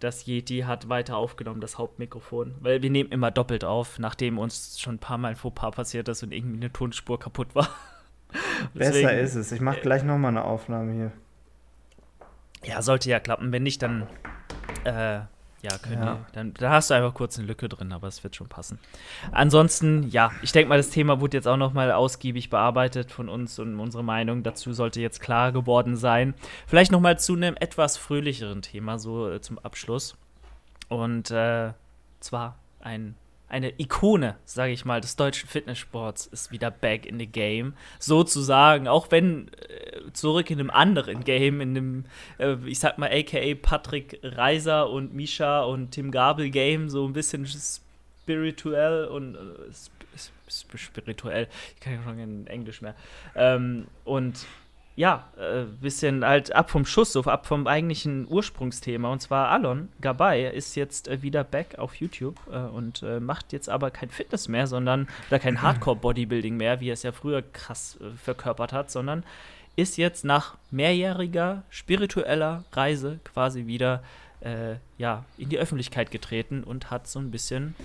das Yeti hat weiter aufgenommen, das Hauptmikrofon. Weil wir nehmen immer doppelt auf, nachdem uns schon ein paar Mal ein Fauxpas passiert ist und irgendwie eine Tonspur kaputt war. Besser ist es. Ich mache äh, gleich nochmal eine Aufnahme hier. Ja, sollte ja klappen. Wenn nicht, dann äh, ja, können ja. Die, dann da hast du einfach kurz eine Lücke drin, aber es wird schon passen. Ansonsten, ja, ich denke mal, das Thema wurde jetzt auch noch mal ausgiebig bearbeitet von uns und unsere Meinung dazu sollte jetzt klar geworden sein. Vielleicht noch mal zu einem etwas fröhlicheren Thema so äh, zum Abschluss und äh, zwar ein eine Ikone, sage ich mal, des deutschen Fitnesssports ist wieder back in the game. Sozusagen, auch wenn äh, zurück in einem anderen Game, in dem, äh, ich sag mal, aka Patrick Reiser und Misha und Tim Gabel Game, so ein bisschen spirituell und äh, spirituell, ich kann ja schon in Englisch mehr. Ähm, und ja, äh, bisschen halt ab vom Schuss, so ab vom eigentlichen Ursprungsthema. Und zwar Alon Gabay ist jetzt äh, wieder back auf YouTube äh, und macht jetzt aber kein Fitness mehr, sondern, oder kein Hardcore-Bodybuilding mehr, wie er es ja früher krass verkörpert hat, sondern ist jetzt nach mehrjähriger spiritueller Reise quasi wieder ja, in die Öffentlichkeit getreten und hat so ein bisschen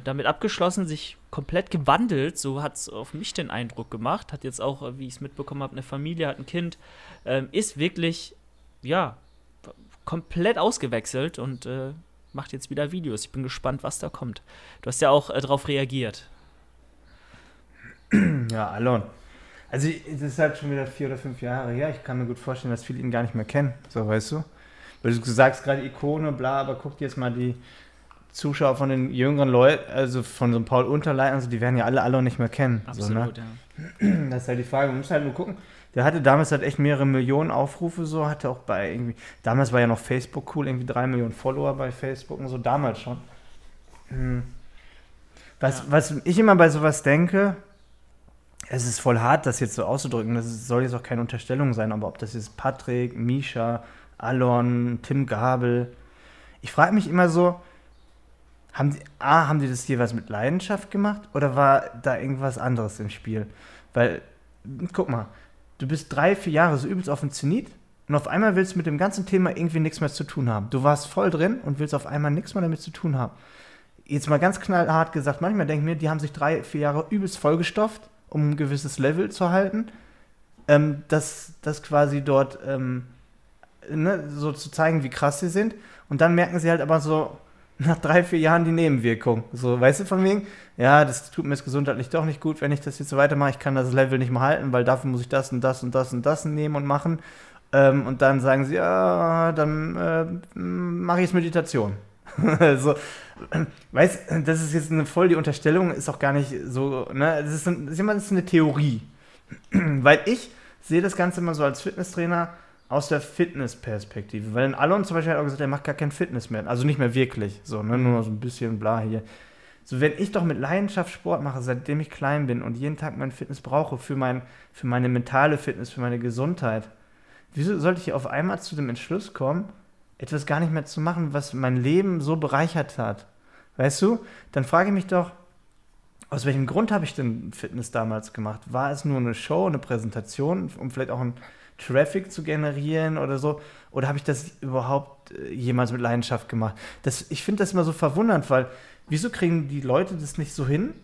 damit abgeschlossen, sich komplett gewandelt. So hat es auf mich den Eindruck gemacht. Hat jetzt auch, äh, wie ich es mitbekommen habe, eine Familie, hat ein Kind. Ähm, ist wirklich, ja, komplett ausgewechselt und äh, macht jetzt wieder Videos. Ich bin gespannt, was da kommt. Du hast ja auch äh, darauf reagiert. Ja, Alon. Also, das ist halt schon wieder vier oder fünf Jahre her. Ich kann mir gut vorstellen, dass viele ihn gar nicht mehr kennen. So, weißt du? Weil du sagst gerade Ikone, bla, aber guck dir jetzt mal die Zuschauer von den jüngeren Leuten, also von so einem Paul Unterleitner, also die werden ja alle alle nicht mehr kennen. Absolut, so, ne? ja. Das ist halt die Frage, man muss halt nur gucken. Der hatte damals halt echt mehrere Millionen Aufrufe, so hatte auch bei irgendwie, damals war ja noch Facebook cool, irgendwie drei Millionen Follower bei Facebook und so, damals schon. Hm. Was, ja. was ich immer bei sowas denke, es ist voll hart, das jetzt so auszudrücken, das soll jetzt auch keine Unterstellung sein, aber ob das jetzt Patrick, Misha, Alon, Tim Gabel, ich frage mich immer so, haben die, A, haben die das jeweils mit Leidenschaft gemacht oder war da irgendwas anderes im Spiel? Weil, guck mal, du bist drei, vier Jahre so übelst auf dem Zenit und auf einmal willst du mit dem ganzen Thema irgendwie nichts mehr zu tun haben. Du warst voll drin und willst auf einmal nichts mehr damit zu tun haben. Jetzt mal ganz knallhart gesagt, manchmal denke ich mir, die haben sich drei, vier Jahre übelst vollgestopft, um ein gewisses Level zu halten, ähm, dass das quasi dort ähm, ne, so zu zeigen, wie krass sie sind. Und dann merken sie halt aber so, nach drei, vier Jahren die Nebenwirkung. So, weißt du von wegen? Ja, das tut mir jetzt gesundheitlich doch nicht gut, wenn ich das jetzt so weitermache. Ich kann das Level nicht mehr halten, weil dafür muss ich das und das und das und das nehmen und machen. Ähm, und dann sagen sie, ja, dann äh, mache ich jetzt Meditation. so, weißt das ist jetzt eine voll die Unterstellung, ist auch gar nicht so, ne? Das ist, ein, das ist eine Theorie. weil ich sehe das Ganze immer so als Fitnesstrainer aus der Fitness-Perspektive. Weil in Alon zum Beispiel hat auch gesagt, er macht gar kein Fitness mehr. Also nicht mehr wirklich. So, ne? Nur so ein bisschen bla hier. So, wenn ich doch mit Leidenschaft Sport mache, seitdem ich klein bin und jeden Tag mein Fitness brauche für, mein, für meine mentale Fitness, für meine Gesundheit, wieso sollte ich auf einmal zu dem Entschluss kommen, etwas gar nicht mehr zu machen, was mein Leben so bereichert hat? Weißt du? Dann frage ich mich doch, aus welchem Grund habe ich denn Fitness damals gemacht? War es nur eine Show, eine Präsentation, um vielleicht auch ein Traffic zu generieren oder so? Oder habe ich das überhaupt äh, jemals mit Leidenschaft gemacht? Das, ich finde das immer so verwundernd, weil wieso kriegen die Leute das nicht so hin,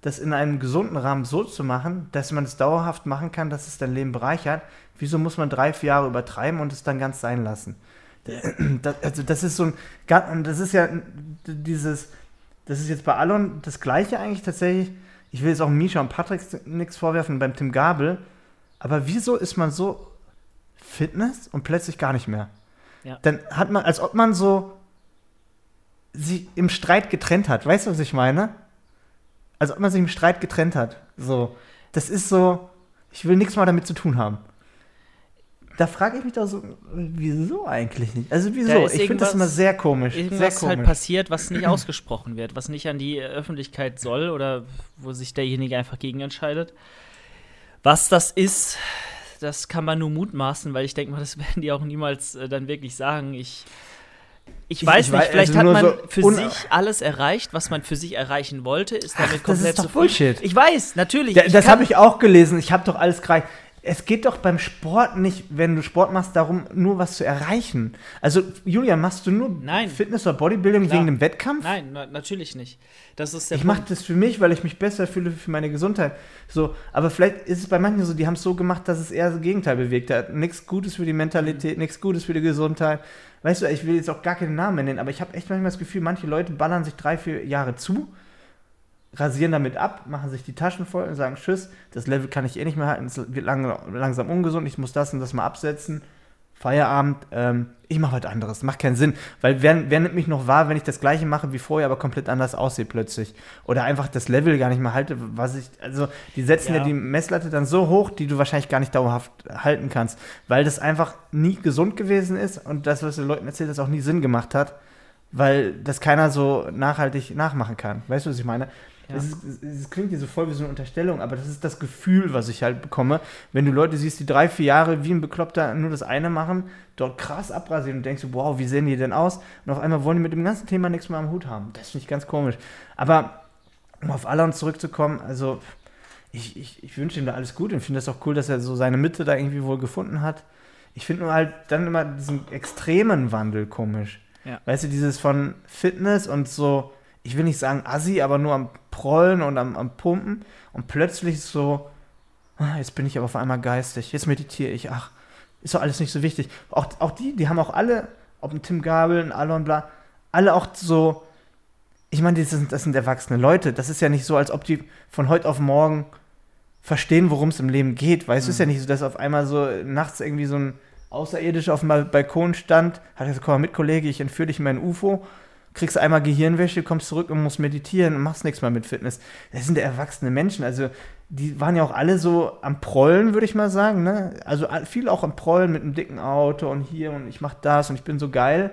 das in einem gesunden Rahmen so zu machen, dass man es dauerhaft machen kann, dass es dein Leben bereichert? Wieso muss man drei, vier Jahre übertreiben und es dann ganz sein lassen? Das, also das ist so ein, das ist ja dieses, das ist jetzt bei Alon das Gleiche eigentlich tatsächlich. Ich will jetzt auch Misha und Patrick nichts vorwerfen beim Tim Gabel aber wieso ist man so Fitness und plötzlich gar nicht mehr? Ja. Dann hat man, als ob man so sich im Streit getrennt hat. Weißt du, was ich meine? Als ob man sich im Streit getrennt hat. So. Das ist so, ich will nichts mal damit zu tun haben. Da frage ich mich doch so, wieso eigentlich nicht? Also wieso? Ich finde das immer sehr komisch. Irgendwas sehr halt komisch. halt passiert, was nicht ausgesprochen wird, was nicht an die Öffentlichkeit soll oder wo sich derjenige einfach gegen entscheidet. Was das ist, das kann man nur mutmaßen, weil ich denke mal, das werden die auch niemals äh, dann wirklich sagen. Ich, ich, ich weiß ich nicht, weiß, vielleicht also hat man so für sich alles erreicht, was man für sich erreichen wollte, ist damit Ach, komplett das ist doch Bullshit. Ich weiß, natürlich. Da, das habe ich auch gelesen. Ich habe doch alles gereicht es geht doch beim Sport nicht, wenn du Sport machst, darum, nur was zu erreichen. Also, Julian, machst du nur Nein. Fitness oder Bodybuilding Klar. wegen dem Wettkampf? Nein, na, natürlich nicht. Das ist der ich mache das für mich, weil ich mich besser fühle für meine Gesundheit. So, aber vielleicht ist es bei manchen so, die haben es so gemacht, dass es eher das Gegenteil bewegt hat. Nichts Gutes für die Mentalität, mhm. nichts Gutes für die Gesundheit. Weißt du, ich will jetzt auch gar keinen Namen nennen, aber ich habe echt manchmal das Gefühl, manche Leute ballern sich drei, vier Jahre zu rasieren damit ab, machen sich die Taschen voll und sagen, tschüss, das Level kann ich eh nicht mehr halten, es wird lang, langsam ungesund, ich muss das und das mal absetzen. Feierabend, ähm, ich mache was anderes. Macht keinen Sinn. Weil wer, wer nimmt mich noch wahr, wenn ich das gleiche mache wie vorher, aber komplett anders aussehe plötzlich? Oder einfach das Level gar nicht mehr halte, was ich. Also, die setzen ja. ja die Messlatte dann so hoch, die du wahrscheinlich gar nicht dauerhaft halten kannst. Weil das einfach nie gesund gewesen ist und das, was den Leuten erzählt hast, auch nie Sinn gemacht hat. Weil das keiner so nachhaltig nachmachen kann. Weißt du, was ich meine? Es, klingt hier so voll wie so eine Unterstellung, aber das ist das Gefühl, was ich halt bekomme, wenn du Leute siehst, die drei, vier Jahre wie ein Bekloppter nur das eine machen, dort krass abrasieren und denkst du, wow, wie sehen die denn aus? Und auf einmal wollen die mit dem ganzen Thema nichts mehr am Hut haben. Das finde ich ganz komisch. Aber um auf Alon zurückzukommen, also ich, ich, ich wünsche ihm da alles gut und finde das auch cool, dass er so seine Mitte da irgendwie wohl gefunden hat. Ich finde nur halt dann immer diesen extremen Wandel komisch. Ja. Weißt du, dieses von Fitness und so ich will nicht sagen assi, aber nur am Prollen und am, am Pumpen. Und plötzlich so, ah, jetzt bin ich aber auf einmal geistig, jetzt meditiere ich, ach, ist doch alles nicht so wichtig. Auch, auch die, die haben auch alle, ob ein Tim Gabel, ein Alon, bla, alle auch so, ich meine, das sind, das sind erwachsene Leute. Das ist ja nicht so, als ob die von heute auf morgen verstehen, worum es im Leben geht. Weil mhm. es ist ja nicht so, dass auf einmal so nachts irgendwie so ein Außerirdischer auf dem Balkon stand, hat gesagt, komm mal mit, Kollege, ich entführe dich in mein UFO kriegst einmal Gehirnwäsche, kommst zurück und musst meditieren und machst nichts mehr mit Fitness. Das sind erwachsene Menschen. Also die waren ja auch alle so am Prollen, würde ich mal sagen. Ne? Also viel auch am Prollen mit einem dicken Auto und hier und ich mach das und ich bin so geil.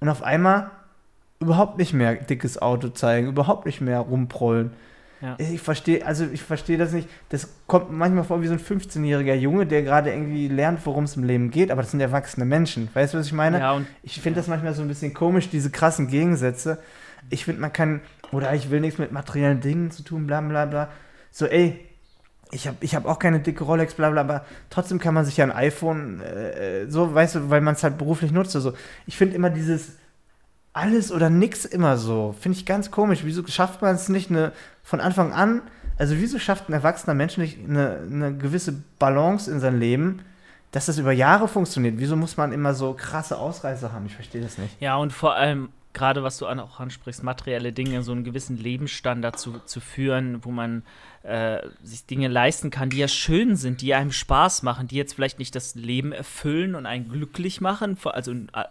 Und auf einmal überhaupt nicht mehr dickes Auto zeigen, überhaupt nicht mehr rumprollen. Ja. Ich verstehe, also ich verstehe das nicht. Das kommt manchmal vor wie so ein 15-jähriger Junge, der gerade irgendwie lernt, worum es im Leben geht, aber das sind erwachsene Menschen. Weißt du, was ich meine? Ja, und ich finde ja. das manchmal so ein bisschen komisch, diese krassen Gegensätze. Ich finde, man kann, oder ich will nichts mit materiellen Dingen zu tun, bla bla bla. So, ey, ich habe ich hab auch keine dicke Rolex, bla bla, aber trotzdem kann man sich ja ein iPhone, äh, so, weißt du, weil man es halt beruflich nutzt. So. Ich finde immer dieses alles oder nix immer so. Finde ich ganz komisch. Wieso schafft man es nicht eine von Anfang an, also wieso schafft ein erwachsener Mensch nicht eine, eine gewisse Balance in sein Leben, dass das über Jahre funktioniert? Wieso muss man immer so krasse Ausreißer haben? Ich verstehe das nicht. Ja, und vor allem, gerade was du auch ansprichst, materielle Dinge, so einen gewissen Lebensstandard zu, zu führen, wo man äh, sich Dinge leisten kann, die ja schön sind, die einem Spaß machen, die jetzt vielleicht nicht das Leben erfüllen und einen glücklich machen, also äh,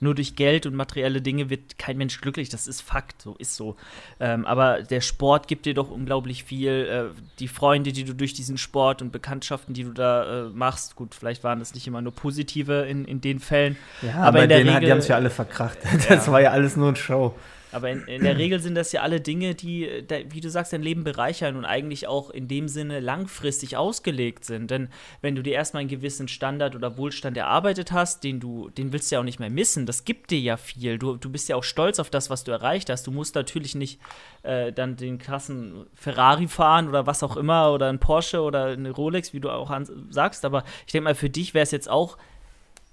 nur durch Geld und materielle Dinge wird kein Mensch glücklich. Das ist Fakt, so ist so. Ähm, aber der Sport gibt dir doch unglaublich viel. Äh, die Freunde, die du durch diesen Sport und Bekanntschaften, die du da äh, machst, gut, vielleicht waren das nicht immer nur positive in, in den Fällen. Ja, aber in der Regel, die haben es ja alle verkracht. Das ja. war ja alles nur ein Show. Aber in, in, der Regel sind das ja alle Dinge, die, wie du sagst, dein Leben bereichern und eigentlich auch in dem Sinne langfristig ausgelegt sind. Denn wenn du dir erstmal einen gewissen Standard oder Wohlstand erarbeitet hast, den du, den willst du ja auch nicht mehr missen. Das gibt dir ja viel. Du, du bist ja auch stolz auf das, was du erreicht hast. Du musst natürlich nicht äh, dann den krassen Ferrari fahren oder was auch immer oder ein Porsche oder eine Rolex, wie du auch sagst. Aber ich denke mal, für dich wäre es jetzt auch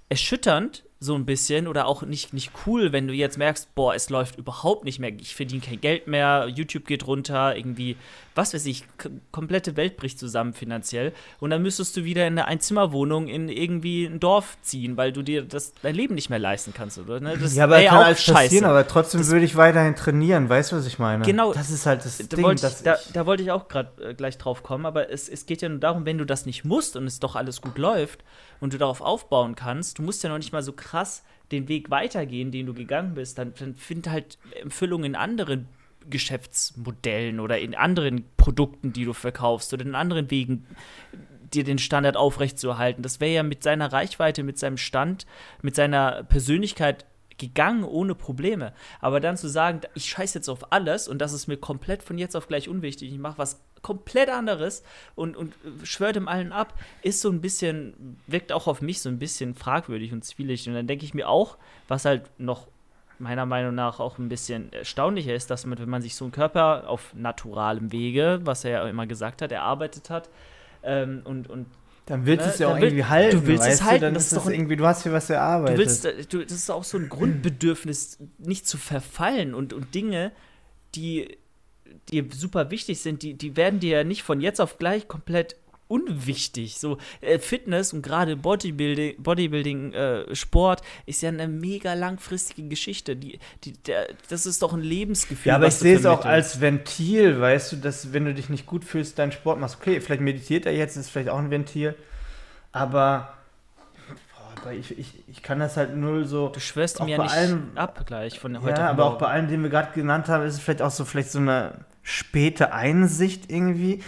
erschütternd, so ein bisschen oder auch nicht, nicht cool, wenn du jetzt merkst, boah, es läuft überhaupt nicht mehr, ich verdiene kein Geld mehr, YouTube geht runter, irgendwie, was weiß ich, komplette Welt bricht zusammen finanziell und dann müsstest du wieder in eine Einzimmerwohnung in irgendwie ein Dorf ziehen, weil du dir das dein Leben nicht mehr leisten kannst, oder? Ne? Das ja, aber kann auch alles scheiße. passieren, aber trotzdem das, würde ich weiterhin trainieren, weißt du, was ich meine? Genau. Das ist halt das da Ding. Wollte ich, da, da, wollte ich auch gerade äh, gleich drauf kommen, aber es, es geht ja nur darum, wenn du das nicht musst und es doch alles gut läuft und du darauf aufbauen kannst, du musst ja noch nicht mal so krass den Weg weitergehen, den du gegangen bist, dann, dann find halt Empfüllung in anderen Geschäftsmodellen oder in anderen Produkten, die du verkaufst oder in anderen Wegen, dir den Standard aufrechtzuerhalten. Das wäre ja mit seiner Reichweite, mit seinem Stand, mit seiner Persönlichkeit gegangen ohne Probleme. Aber dann zu sagen, ich scheiße jetzt auf alles und das ist mir komplett von jetzt auf gleich unwichtig, ich mache was komplett anderes und, und schwört dem allen ab, ist so ein bisschen, wirkt auch auf mich so ein bisschen fragwürdig und zwielichtig. Und dann denke ich mir auch, was halt noch meiner Meinung nach auch ein bisschen erstaunlicher ist, dass man, wenn man sich so einen Körper auf naturalem Wege, was er ja immer gesagt hat, erarbeitet hat, ähm, und, und dann willst du ne, es ja auch irgendwie halten. Du willst es halten. Du? das ist doch irgendwie, du hast hier was erarbeitet. Du willst, äh, du, das ist auch so ein Grundbedürfnis, nicht zu verfallen und, und Dinge, die dir super wichtig sind, die, die werden dir ja nicht von jetzt auf gleich komplett unwichtig. So äh, Fitness und gerade Bodybuilding, Bodybuilding äh, Sport ist ja eine mega langfristige Geschichte. Die, die, der, das ist doch ein Lebensgefühl. Ja, aber ich sehe es auch als Ventil, weißt du, dass wenn du dich nicht gut fühlst, deinen Sport machst. Okay, vielleicht meditiert er jetzt, ist vielleicht auch ein Ventil, aber ich, ich, ich kann das halt null so. Du schwörst ihm ja nicht allen, ab gleich von heute. Ja, aber auch bei allen, die wir gerade genannt haben, ist es vielleicht auch so vielleicht so eine späte Einsicht irgendwie.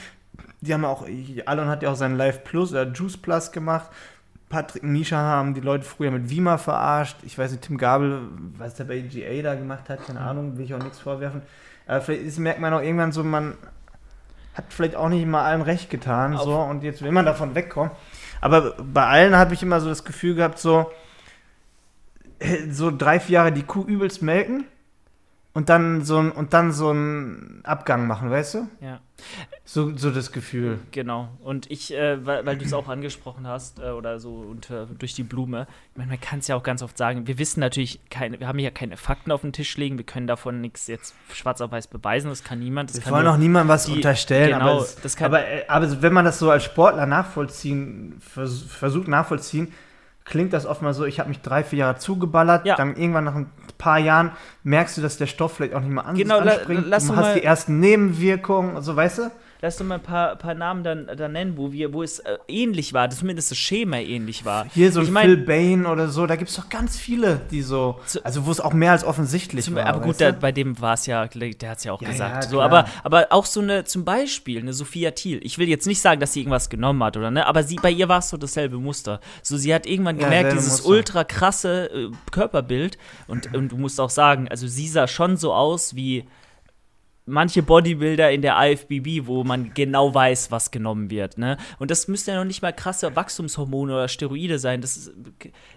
Die haben auch, Alon hat ja auch sein Live Plus oder Juice Plus gemacht. Patrick Misha haben die Leute früher mit Wima verarscht. Ich weiß nicht, Tim Gabel, was der bei GA da gemacht hat, keine Ahnung, will ich auch nichts vorwerfen. Aber vielleicht ist, merkt man auch irgendwann so, man hat vielleicht auch nicht immer allen recht getan. so, und jetzt will man davon wegkommen. Aber bei allen habe ich immer so das Gefühl gehabt, so, so drei, vier Jahre die Kuh übelst melken und dann so ein, und dann so einen Abgang machen, weißt du? Ja. So, so das Gefühl. Genau. Und ich, äh, weil, weil du es auch angesprochen hast, äh, oder so unter, durch die Blume, ich meine, man kann es ja auch ganz oft sagen, wir wissen natürlich keine, wir haben ja keine Fakten auf dem Tisch liegen, wir können davon nichts jetzt schwarz auf weiß beweisen, das kann niemand. Das wir kann wollen auch niemandem was die, unterstellen, genau, aber, es, das kann, aber, äh, aber wenn man das so als Sportler nachvollziehen, vers versucht nachvollziehen, klingt das oft mal so, ich habe mich drei, vier Jahre zugeballert, ja. dann irgendwann nach ein paar Jahren merkst du, dass der Stoff vielleicht auch nicht mehr an genau, anspringt. La, du hast die ersten Nebenwirkungen, so weißt du? Lass doch mal ein paar, paar Namen dann, dann nennen, wo, wir, wo es äh, ähnlich war, zumindest das Schema ähnlich war. Hier so ein ich mein, Phil Bain oder so, da gibt es doch ganz viele, die so, also wo es auch mehr als offensichtlich zum, war. Aber gut, da, bei dem war es ja, der hat es ja auch ja, gesagt. Ja, so, aber, aber auch so eine, zum Beispiel, eine Sophia Thiel. Ich will jetzt nicht sagen, dass sie irgendwas genommen hat, oder ne? Aber sie, bei ihr war es so dasselbe Muster. So, sie hat irgendwann gemerkt, ja, dieses Muster. ultra krasse äh, Körperbild. Und, und du musst auch sagen, also sie sah schon so aus wie manche Bodybuilder in der IFBB, wo man genau weiß, was genommen wird. Ne? Und das müsste ja noch nicht mal krasse Wachstumshormone oder Steroide sein. Das ist,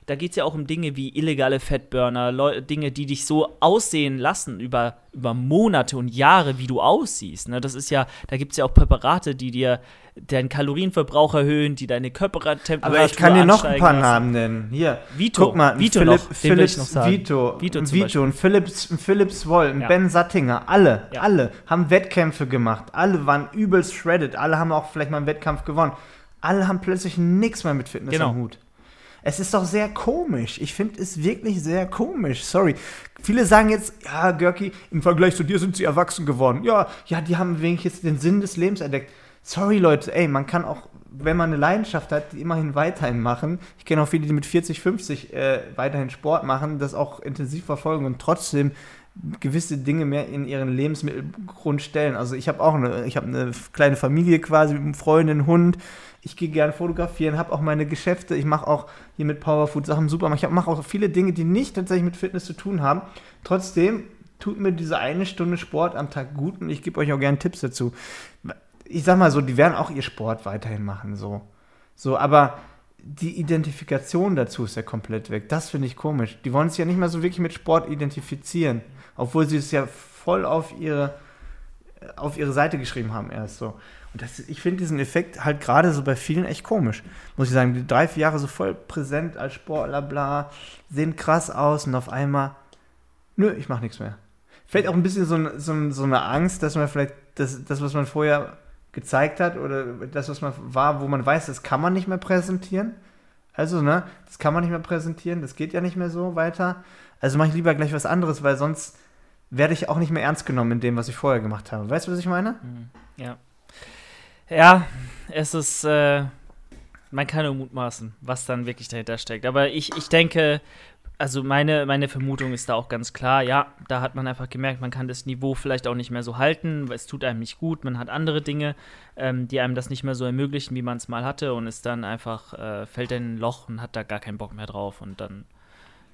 da geht es ja auch um Dinge wie illegale Fettburner, Dinge, die dich so aussehen lassen über, über Monate und Jahre, wie du aussiehst. Ne? Das ist ja, da gibt es ja auch Präparate, die dir deinen Kalorienverbrauch erhöhen, die deine Körpertemperatur Aber ich kann dir noch ein paar lassen. Namen nennen. Hier, Vito, guck mal, Vito Philipp, noch, Philips, noch Vito, Vito, Vito ein Philips, Philips Woll, ja. Ben Sattinger, alle, ja. alle haben Wettkämpfe gemacht, alle waren übelst shredded, alle haben auch vielleicht mal einen Wettkampf gewonnen. Alle haben plötzlich nichts mehr mit Fitness genau. am Hut. Es ist doch sehr komisch. Ich finde es wirklich sehr komisch. Sorry. Viele sagen jetzt, ja, Görki, im Vergleich zu dir sind sie erwachsen geworden. Ja, ja, die haben wenigstens den Sinn des Lebens entdeckt sorry Leute, ey, man kann auch, wenn man eine Leidenschaft hat, die immerhin weiterhin machen. Ich kenne auch viele, die mit 40, 50 äh, weiterhin Sport machen, das auch intensiv verfolgen und trotzdem gewisse Dinge mehr in ihren Lebensmittelgrund stellen. Also ich habe auch eine, ich habe eine kleine Familie quasi mit einem Freund, einen Hund. Ich gehe gerne fotografieren, habe auch meine Geschäfte. Ich mache auch hier mit Powerfood Sachen super. Ich mache auch viele Dinge, die nicht tatsächlich mit Fitness zu tun haben. Trotzdem tut mir diese eine Stunde Sport am Tag gut und ich gebe euch auch gerne Tipps dazu ich sag mal so, die werden auch ihr Sport weiterhin machen, so. So, aber die Identifikation dazu ist ja komplett weg. Das finde ich komisch. Die wollen sich ja nicht mehr so wirklich mit Sport identifizieren, obwohl sie es ja voll auf ihre, auf ihre Seite geschrieben haben erst so. Und das, ich finde diesen Effekt halt gerade so bei vielen echt komisch. Muss ich sagen, die drei, vier Jahre so voll präsent als Sportler, bla, sehen krass aus und auf einmal, nö, ich mache nichts mehr. Vielleicht auch ein bisschen so, so, so eine Angst, dass man vielleicht das, das, was man vorher gezeigt hat oder das, was man war, wo man weiß, das kann man nicht mehr präsentieren. Also, ne, das kann man nicht mehr präsentieren, das geht ja nicht mehr so weiter. Also mache ich lieber gleich was anderes, weil sonst werde ich auch nicht mehr ernst genommen in dem, was ich vorher gemacht habe. Weißt du, was ich meine? Mhm. Ja. Ja, es ist, äh, man kann nur mutmaßen, was dann wirklich dahinter steckt. Aber ich, ich denke, also meine, meine Vermutung ist da auch ganz klar, ja, da hat man einfach gemerkt, man kann das Niveau vielleicht auch nicht mehr so halten, es tut einem nicht gut, man hat andere Dinge, ähm, die einem das nicht mehr so ermöglichen, wie man es mal hatte und ist dann einfach, äh, fällt in ein Loch und hat da gar keinen Bock mehr drauf und dann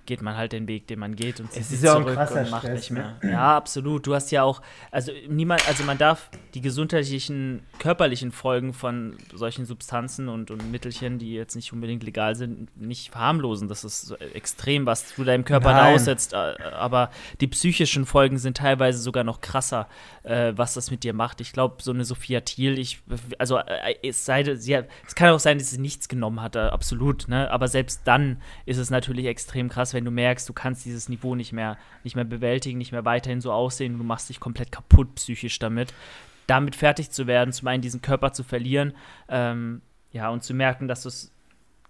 geht man halt den Weg, den man geht und zieht sich zurück und macht Stress, nicht mehr. Ne? Ja, absolut. Du hast ja auch, also niemand, also man darf die gesundheitlichen, körperlichen Folgen von solchen Substanzen und, und Mittelchen, die jetzt nicht unbedingt legal sind, nicht verharmlosen. Das ist so extrem, was du deinem Körper Nein. da aussetzt. Äh, aber die psychischen Folgen sind teilweise sogar noch krasser, äh, was das mit dir macht. Ich glaube, so eine Sophia Thiel, ich, also äh, es sei, sie hat, es kann auch sein, dass sie nichts genommen hatte, absolut, ne? Aber selbst dann ist es natürlich extrem krass wenn du merkst, du kannst dieses Niveau nicht mehr, nicht mehr bewältigen, nicht mehr weiterhin so aussehen, du machst dich komplett kaputt psychisch damit. Damit fertig zu werden, zum einen diesen Körper zu verlieren, ähm, ja, und zu merken, dass es,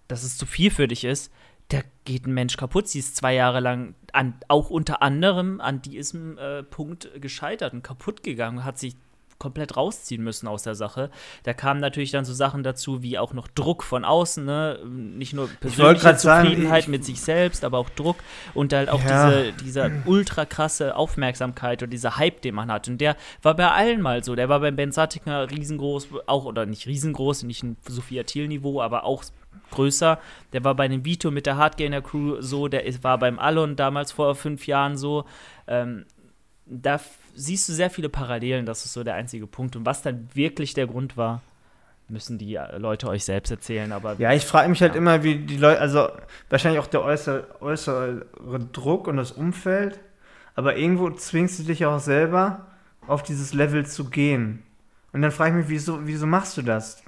dass es zu viel für dich ist, da geht ein Mensch kaputt. Sie ist zwei Jahre lang an, auch unter anderem an diesem äh, Punkt gescheitert und kaputt gegangen, hat sich komplett rausziehen müssen aus der Sache. Da kamen natürlich dann so Sachen dazu, wie auch noch Druck von außen, ne? Nicht nur persönliche Zufriedenheit sagen, mit sich selbst, aber auch Druck und halt auch ja. diese, diese ultra krasse Aufmerksamkeit und dieser Hype, den man hat. Und der war bei allen mal so. Der war beim Ben Satinger riesengroß, auch, oder nicht riesengroß, nicht ein Sophia Thiel-Niveau, aber auch größer. Der war bei dem Vito mit der Hardgainer Crew so, der war beim Alon damals vor fünf Jahren so. Ähm, da siehst du sehr viele Parallelen, das ist so der einzige Punkt. Und was dann wirklich der Grund war, müssen die äh, Leute euch selbst erzählen. Aber ja, ich frage mich halt ja. immer, wie die Leute, also wahrscheinlich auch der äußere, äußere Druck und das Umfeld, aber irgendwo zwingst du dich auch selber auf dieses Level zu gehen. Und dann frage ich mich, wieso, wieso machst du das?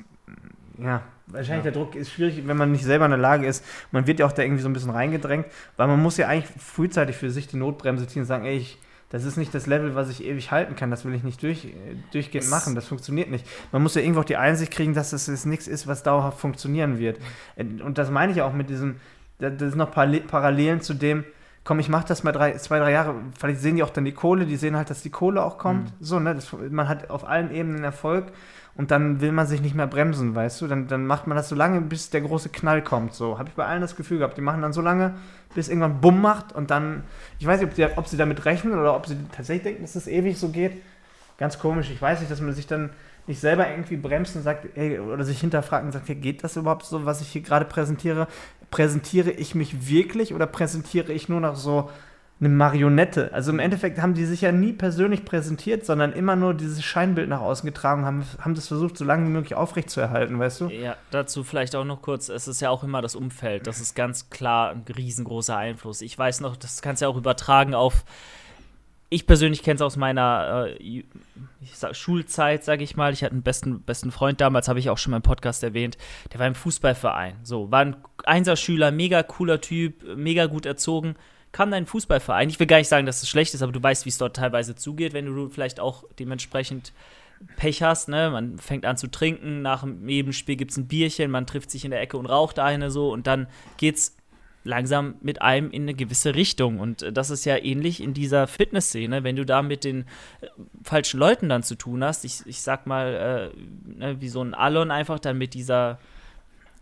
Ja, wahrscheinlich ja. der Druck ist schwierig, wenn man nicht selber in der Lage ist. Man wird ja auch da irgendwie so ein bisschen reingedrängt, weil man muss ja eigentlich frühzeitig für sich die Notbremse ziehen und sagen, ey, ich das ist nicht das Level, was ich ewig halten kann. Das will ich nicht durch, durchgehend das machen. Das funktioniert nicht. Man muss ja irgendwo auch die Einsicht kriegen, dass das jetzt nichts ist, was dauerhaft funktionieren wird. Und das meine ich auch mit diesem, das sind noch Parallelen zu dem, komm, ich mache das mal drei, zwei, drei Jahre. Vielleicht sehen die auch dann die Kohle, die sehen halt, dass die Kohle auch kommt. Mhm. So, ne? Das, man hat auf allen Ebenen Erfolg und dann will man sich nicht mehr bremsen, weißt du? Dann, dann macht man das so lange, bis der große Knall kommt. So, habe ich bei allen das Gefühl gehabt. Die machen dann so lange, bis irgendwann Bumm macht und dann, ich weiß nicht, ob, die, ob sie damit rechnen oder ob sie tatsächlich denken, dass das ewig so geht. Ganz komisch. Ich weiß nicht, dass man sich dann nicht selber irgendwie bremst und sagt, ey, oder sich hinterfragt und sagt, hey, geht das überhaupt so, was ich hier gerade präsentiere? Präsentiere ich mich wirklich oder präsentiere ich nur noch so eine Marionette. Also im Endeffekt haben die sich ja nie persönlich präsentiert, sondern immer nur dieses Scheinbild nach außen getragen und haben, haben das versucht, so lange wie möglich aufrechtzuerhalten, weißt du? Ja, dazu vielleicht auch noch kurz, es ist ja auch immer das Umfeld, das ist ganz klar ein riesengroßer Einfluss. Ich weiß noch, das kannst du ja auch übertragen auf, ich persönlich kenne es aus meiner äh, sag, Schulzeit, sage ich mal. Ich hatte einen besten, besten Freund damals, habe ich auch schon mal im Podcast erwähnt. Der war im Fußballverein. So, war ein Einserschüler, mega cooler Typ, mega gut erzogen kam dein Fußballverein. Ich will gar nicht sagen, dass es schlecht ist, aber du weißt, wie es dort teilweise zugeht, wenn du vielleicht auch dementsprechend Pech hast, ne? Man fängt an zu trinken, nach jedem Spiel gibt es ein Bierchen, man trifft sich in der Ecke und raucht eine so und dann geht's langsam mit einem in eine gewisse Richtung. Und äh, das ist ja ähnlich in dieser Fitnessszene, wenn du da mit den äh, falschen Leuten dann zu tun hast. Ich, ich sag mal, äh, ne, wie so ein Alon einfach dann mit dieser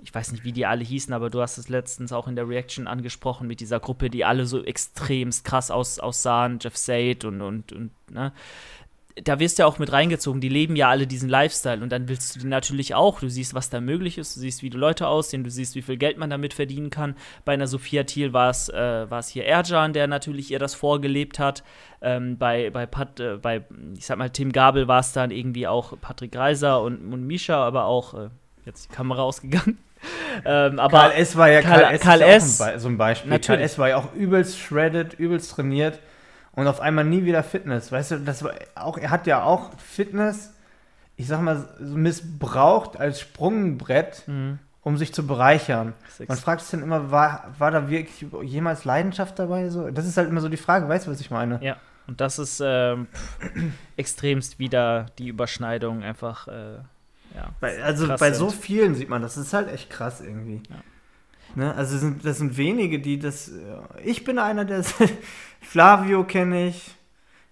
ich weiß nicht, wie die alle hießen, aber du hast es letztens auch in der Reaction angesprochen mit dieser Gruppe, die alle so extremst krass aus, aussahen, Jeff Said und, und, und, ne? Da wirst du ja auch mit reingezogen, die leben ja alle diesen Lifestyle und dann willst du die natürlich auch. Du siehst, was da möglich ist, du siehst, wie die Leute aussehen, du siehst, wie viel Geld man damit verdienen kann. Bei einer Sophia Thiel war es äh, hier Erjan, der natürlich ihr das vorgelebt hat. Ähm, bei, bei, Pat, äh, bei, ich sag mal, Tim Gabel war es dann irgendwie auch Patrick Reiser und, und Misha, aber auch, äh, jetzt die Kamera ausgegangen. ähm, aber Karl S. war ja Karl, Karl S. Karl S. Ja so ein Beispiel. Natürlich. Karl S. war ja auch übelst shredded, übelst trainiert und auf einmal nie wieder Fitness. Weißt du, das war auch, er hat ja auch Fitness, ich sag mal, missbraucht als Sprungbrett, mhm. um sich zu bereichern. Man fragt sich dann immer, war, war da wirklich jemals Leidenschaft dabei? So? Das ist halt immer so die Frage, weißt du, was ich meine? Ja. Und das ist ähm, extremst wieder die Überschneidung einfach. Äh ja, bei, also bei sind. so vielen sieht man das. Das ist halt echt krass irgendwie. Ja. Ne? Also sind, das sind wenige, die das. Ich bin einer, der. Flavio kenne ich.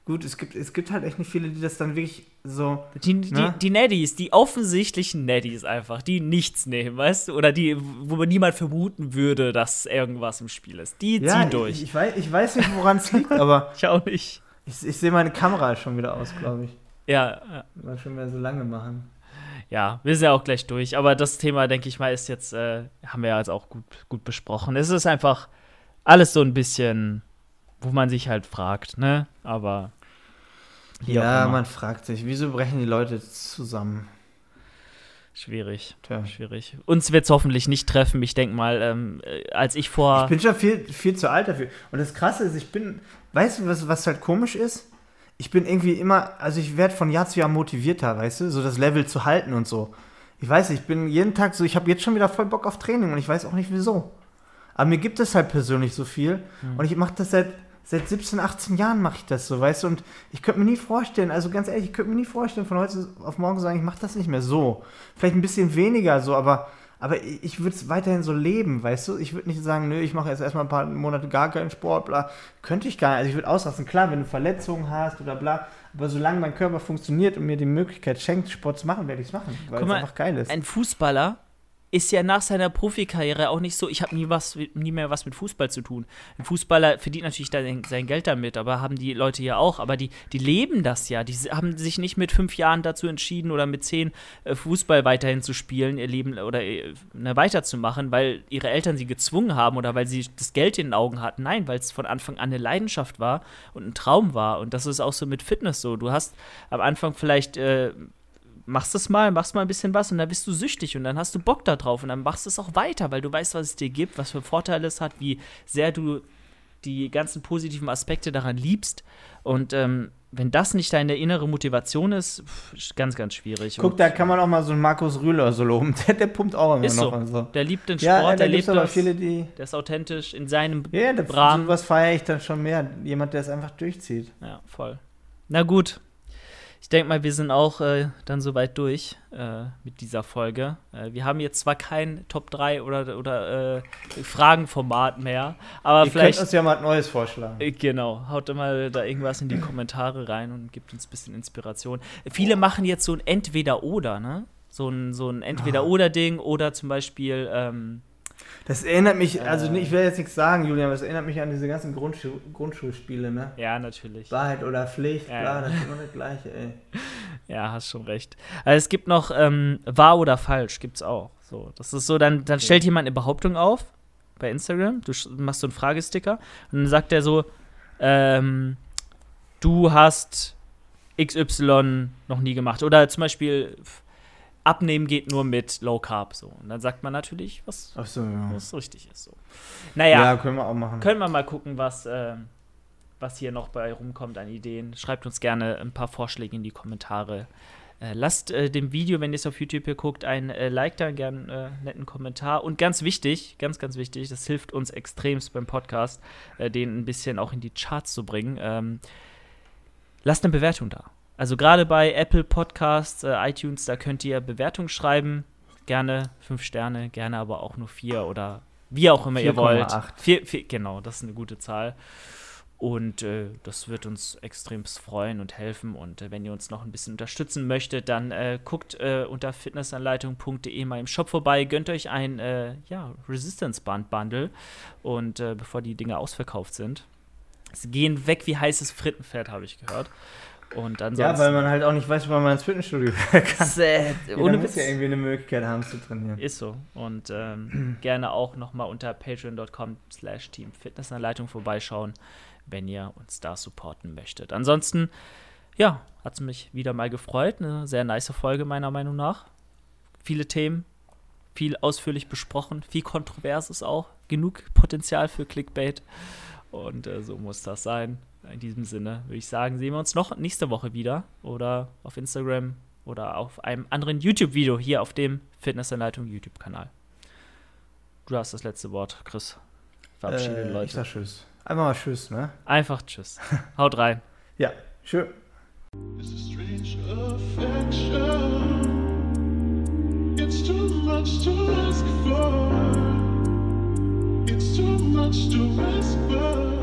Gut, es gibt, es gibt halt echt nicht viele, die das dann wirklich so. Die, ne? die, die Neddies, die offensichtlichen Neddies einfach, die nichts nehmen, weißt du? Oder die, wo man niemand vermuten würde, dass irgendwas im Spiel ist. Die ja, ziehen durch. Ich, ich, weiß, ich weiß nicht, woran es liegt, aber. ich auch nicht. Ich, ich sehe meine Kamera schon wieder aus, glaube ich. Ja, ja. Mal schon mehr so lange machen ja, wir sind ja auch gleich durch. Aber das Thema, denke ich mal, ist jetzt, äh, haben wir ja jetzt auch gut, gut besprochen. Es ist einfach alles so ein bisschen, wo man sich halt fragt, ne? Aber. Ja, man fragt sich, wieso brechen die Leute zusammen? Schwierig, Tja. schwierig. Uns wird es hoffentlich nicht treffen. Ich denke mal, ähm, äh, als ich vor. Ich bin schon viel, viel zu alt dafür. Und das Krasse ist, ich bin, weißt du, was, was halt komisch ist? Ich bin irgendwie immer, also ich werde von Jahr zu Jahr motivierter, weißt du, so das Level zu halten und so. Ich weiß ich bin jeden Tag so, ich habe jetzt schon wieder voll Bock auf Training und ich weiß auch nicht wieso. Aber mir gibt es halt persönlich so viel mhm. und ich mache das seit, seit 17, 18 Jahren mache ich das so, weißt du, und ich könnte mir nie vorstellen, also ganz ehrlich, ich könnte mir nie vorstellen, von heute auf morgen zu sagen, ich mache das nicht mehr so. Vielleicht ein bisschen weniger so, aber aber ich würde es weiterhin so leben, weißt du? Ich würde nicht sagen, nö, ich mache jetzt erstmal ein paar Monate gar keinen Sport, bla. Könnte ich gar nicht. Also ich würde ausrasten. Klar, wenn du Verletzungen hast oder bla. Aber solange mein Körper funktioniert und mir die Möglichkeit schenkt, Sport zu machen, werde ich es machen, weil Guck es einfach geil ist. Ein Fußballer ist ja nach seiner Profikarriere auch nicht so, ich habe nie nie mehr was mit Fußball zu tun. Ein Fußballer verdient natürlich sein Geld damit, aber haben die Leute ja auch, aber die, die leben das ja. Die haben sich nicht mit fünf Jahren dazu entschieden oder mit zehn äh, Fußball weiterhin zu spielen, ihr Leben oder äh, ne, weiterzumachen, weil ihre Eltern sie gezwungen haben oder weil sie das Geld in den Augen hatten. Nein, weil es von Anfang an eine Leidenschaft war und ein Traum war. Und das ist auch so mit Fitness so. Du hast am Anfang vielleicht äh, machst es mal, machst mal ein bisschen was und dann bist du süchtig und dann hast du Bock da drauf und dann machst du es auch weiter, weil du weißt, was es dir gibt, was für Vorteile es hat, wie sehr du die ganzen positiven Aspekte daran liebst. Und ähm, wenn das nicht deine innere Motivation ist, pff, ganz, ganz schwierig. Guck, und da kann man auch mal so einen Markus Rühler so loben. Der, der pumpt auch immer ist noch. So. so. Der liebt den Sport, ja, der lebt aber das, viele, die der ist authentisch in seinem ja, der, Rahmen. Was feiere ich dann schon mehr. Jemand, der es einfach durchzieht. Ja, voll. Na gut, ich denke mal, wir sind auch äh, dann soweit durch äh, mit dieser Folge. Äh, wir haben jetzt zwar kein Top 3 oder, oder äh, Fragenformat mehr, aber Ihr vielleicht. könnt uns ja mal ein neues vorschlagen. Äh, genau, haut mal da irgendwas in die Kommentare rein und gibt uns ein bisschen Inspiration. Viele machen jetzt so ein Entweder-Oder, ne? So ein, so ein Entweder-Oder-Ding oder zum Beispiel. Ähm, das erinnert mich, also ich will jetzt nichts sagen, Julian, aber es erinnert mich an diese ganzen Grundschu Grundschulspiele, ne? Ja, natürlich. Wahrheit oder Pflicht, ja, klar, das ist immer das Gleiche, ey. Ja, hast schon recht. Also es gibt noch ähm, wahr oder falsch, gibt's auch. So, das ist so, dann, dann stellt jemand eine Behauptung auf bei Instagram, du machst so einen Fragesticker und dann sagt er so, ähm, du hast XY noch nie gemacht. Oder zum Beispiel, Abnehmen geht nur mit Low Carb so. Und dann sagt man natürlich, was, so, ja. was richtig ist so. Naja, ja, können wir auch machen. Können wir mal gucken, was, äh, was hier noch bei rumkommt an Ideen. Schreibt uns gerne ein paar Vorschläge in die Kommentare. Äh, lasst äh, dem Video, wenn ihr es auf YouTube hier guckt, ein äh, Like da, gerne einen äh, netten Kommentar. Und ganz wichtig, ganz, ganz wichtig, das hilft uns extremst beim Podcast, äh, den ein bisschen auch in die Charts zu bringen. Ähm, lasst eine Bewertung da. Also gerade bei Apple Podcasts, äh, iTunes, da könnt ihr Bewertungen schreiben. Gerne fünf Sterne, gerne aber auch nur vier oder wie auch immer 4, ihr wollt. 4, 4, genau, das ist eine gute Zahl. Und äh, das wird uns extrem freuen und helfen. Und äh, wenn ihr uns noch ein bisschen unterstützen möchtet, dann äh, guckt äh, unter fitnessanleitung.de mal im Shop vorbei, gönnt euch ein äh, ja, Resistance Band Bundle. Und äh, bevor die Dinge ausverkauft sind, sie gehen weg wie heißes Frittenfett, habe ich gehört. Und ansonsten, ja, weil man halt auch nicht weiß, wann man ins Fitnessstudio kann. Äh, ohne muss ja irgendwie eine Möglichkeit haben zu trainieren. Ist so. Und ähm, gerne auch nochmal unter patreon.com slash teamfitnessanleitung vorbeischauen, wenn ihr uns da supporten möchtet. Ansonsten, ja, hat es mich wieder mal gefreut. Eine sehr nice Folge meiner Meinung nach. Viele Themen, viel ausführlich besprochen, viel Kontroverses auch. Genug Potenzial für Clickbait. Und äh, so muss das sein in diesem Sinne würde ich sagen, sehen wir uns noch nächste Woche wieder oder auf Instagram oder auf einem anderen YouTube-Video hier auf dem Fitnessanleitung YouTube-Kanal. Du hast das letzte Wort, Chris. Verabschiede äh, Leute. Ich sag Tschüss. Einfach mal Tschüss, ne? Einfach Tschüss. Haut rein. Ja, schön. It's too much to ask for. It's too much to ask for.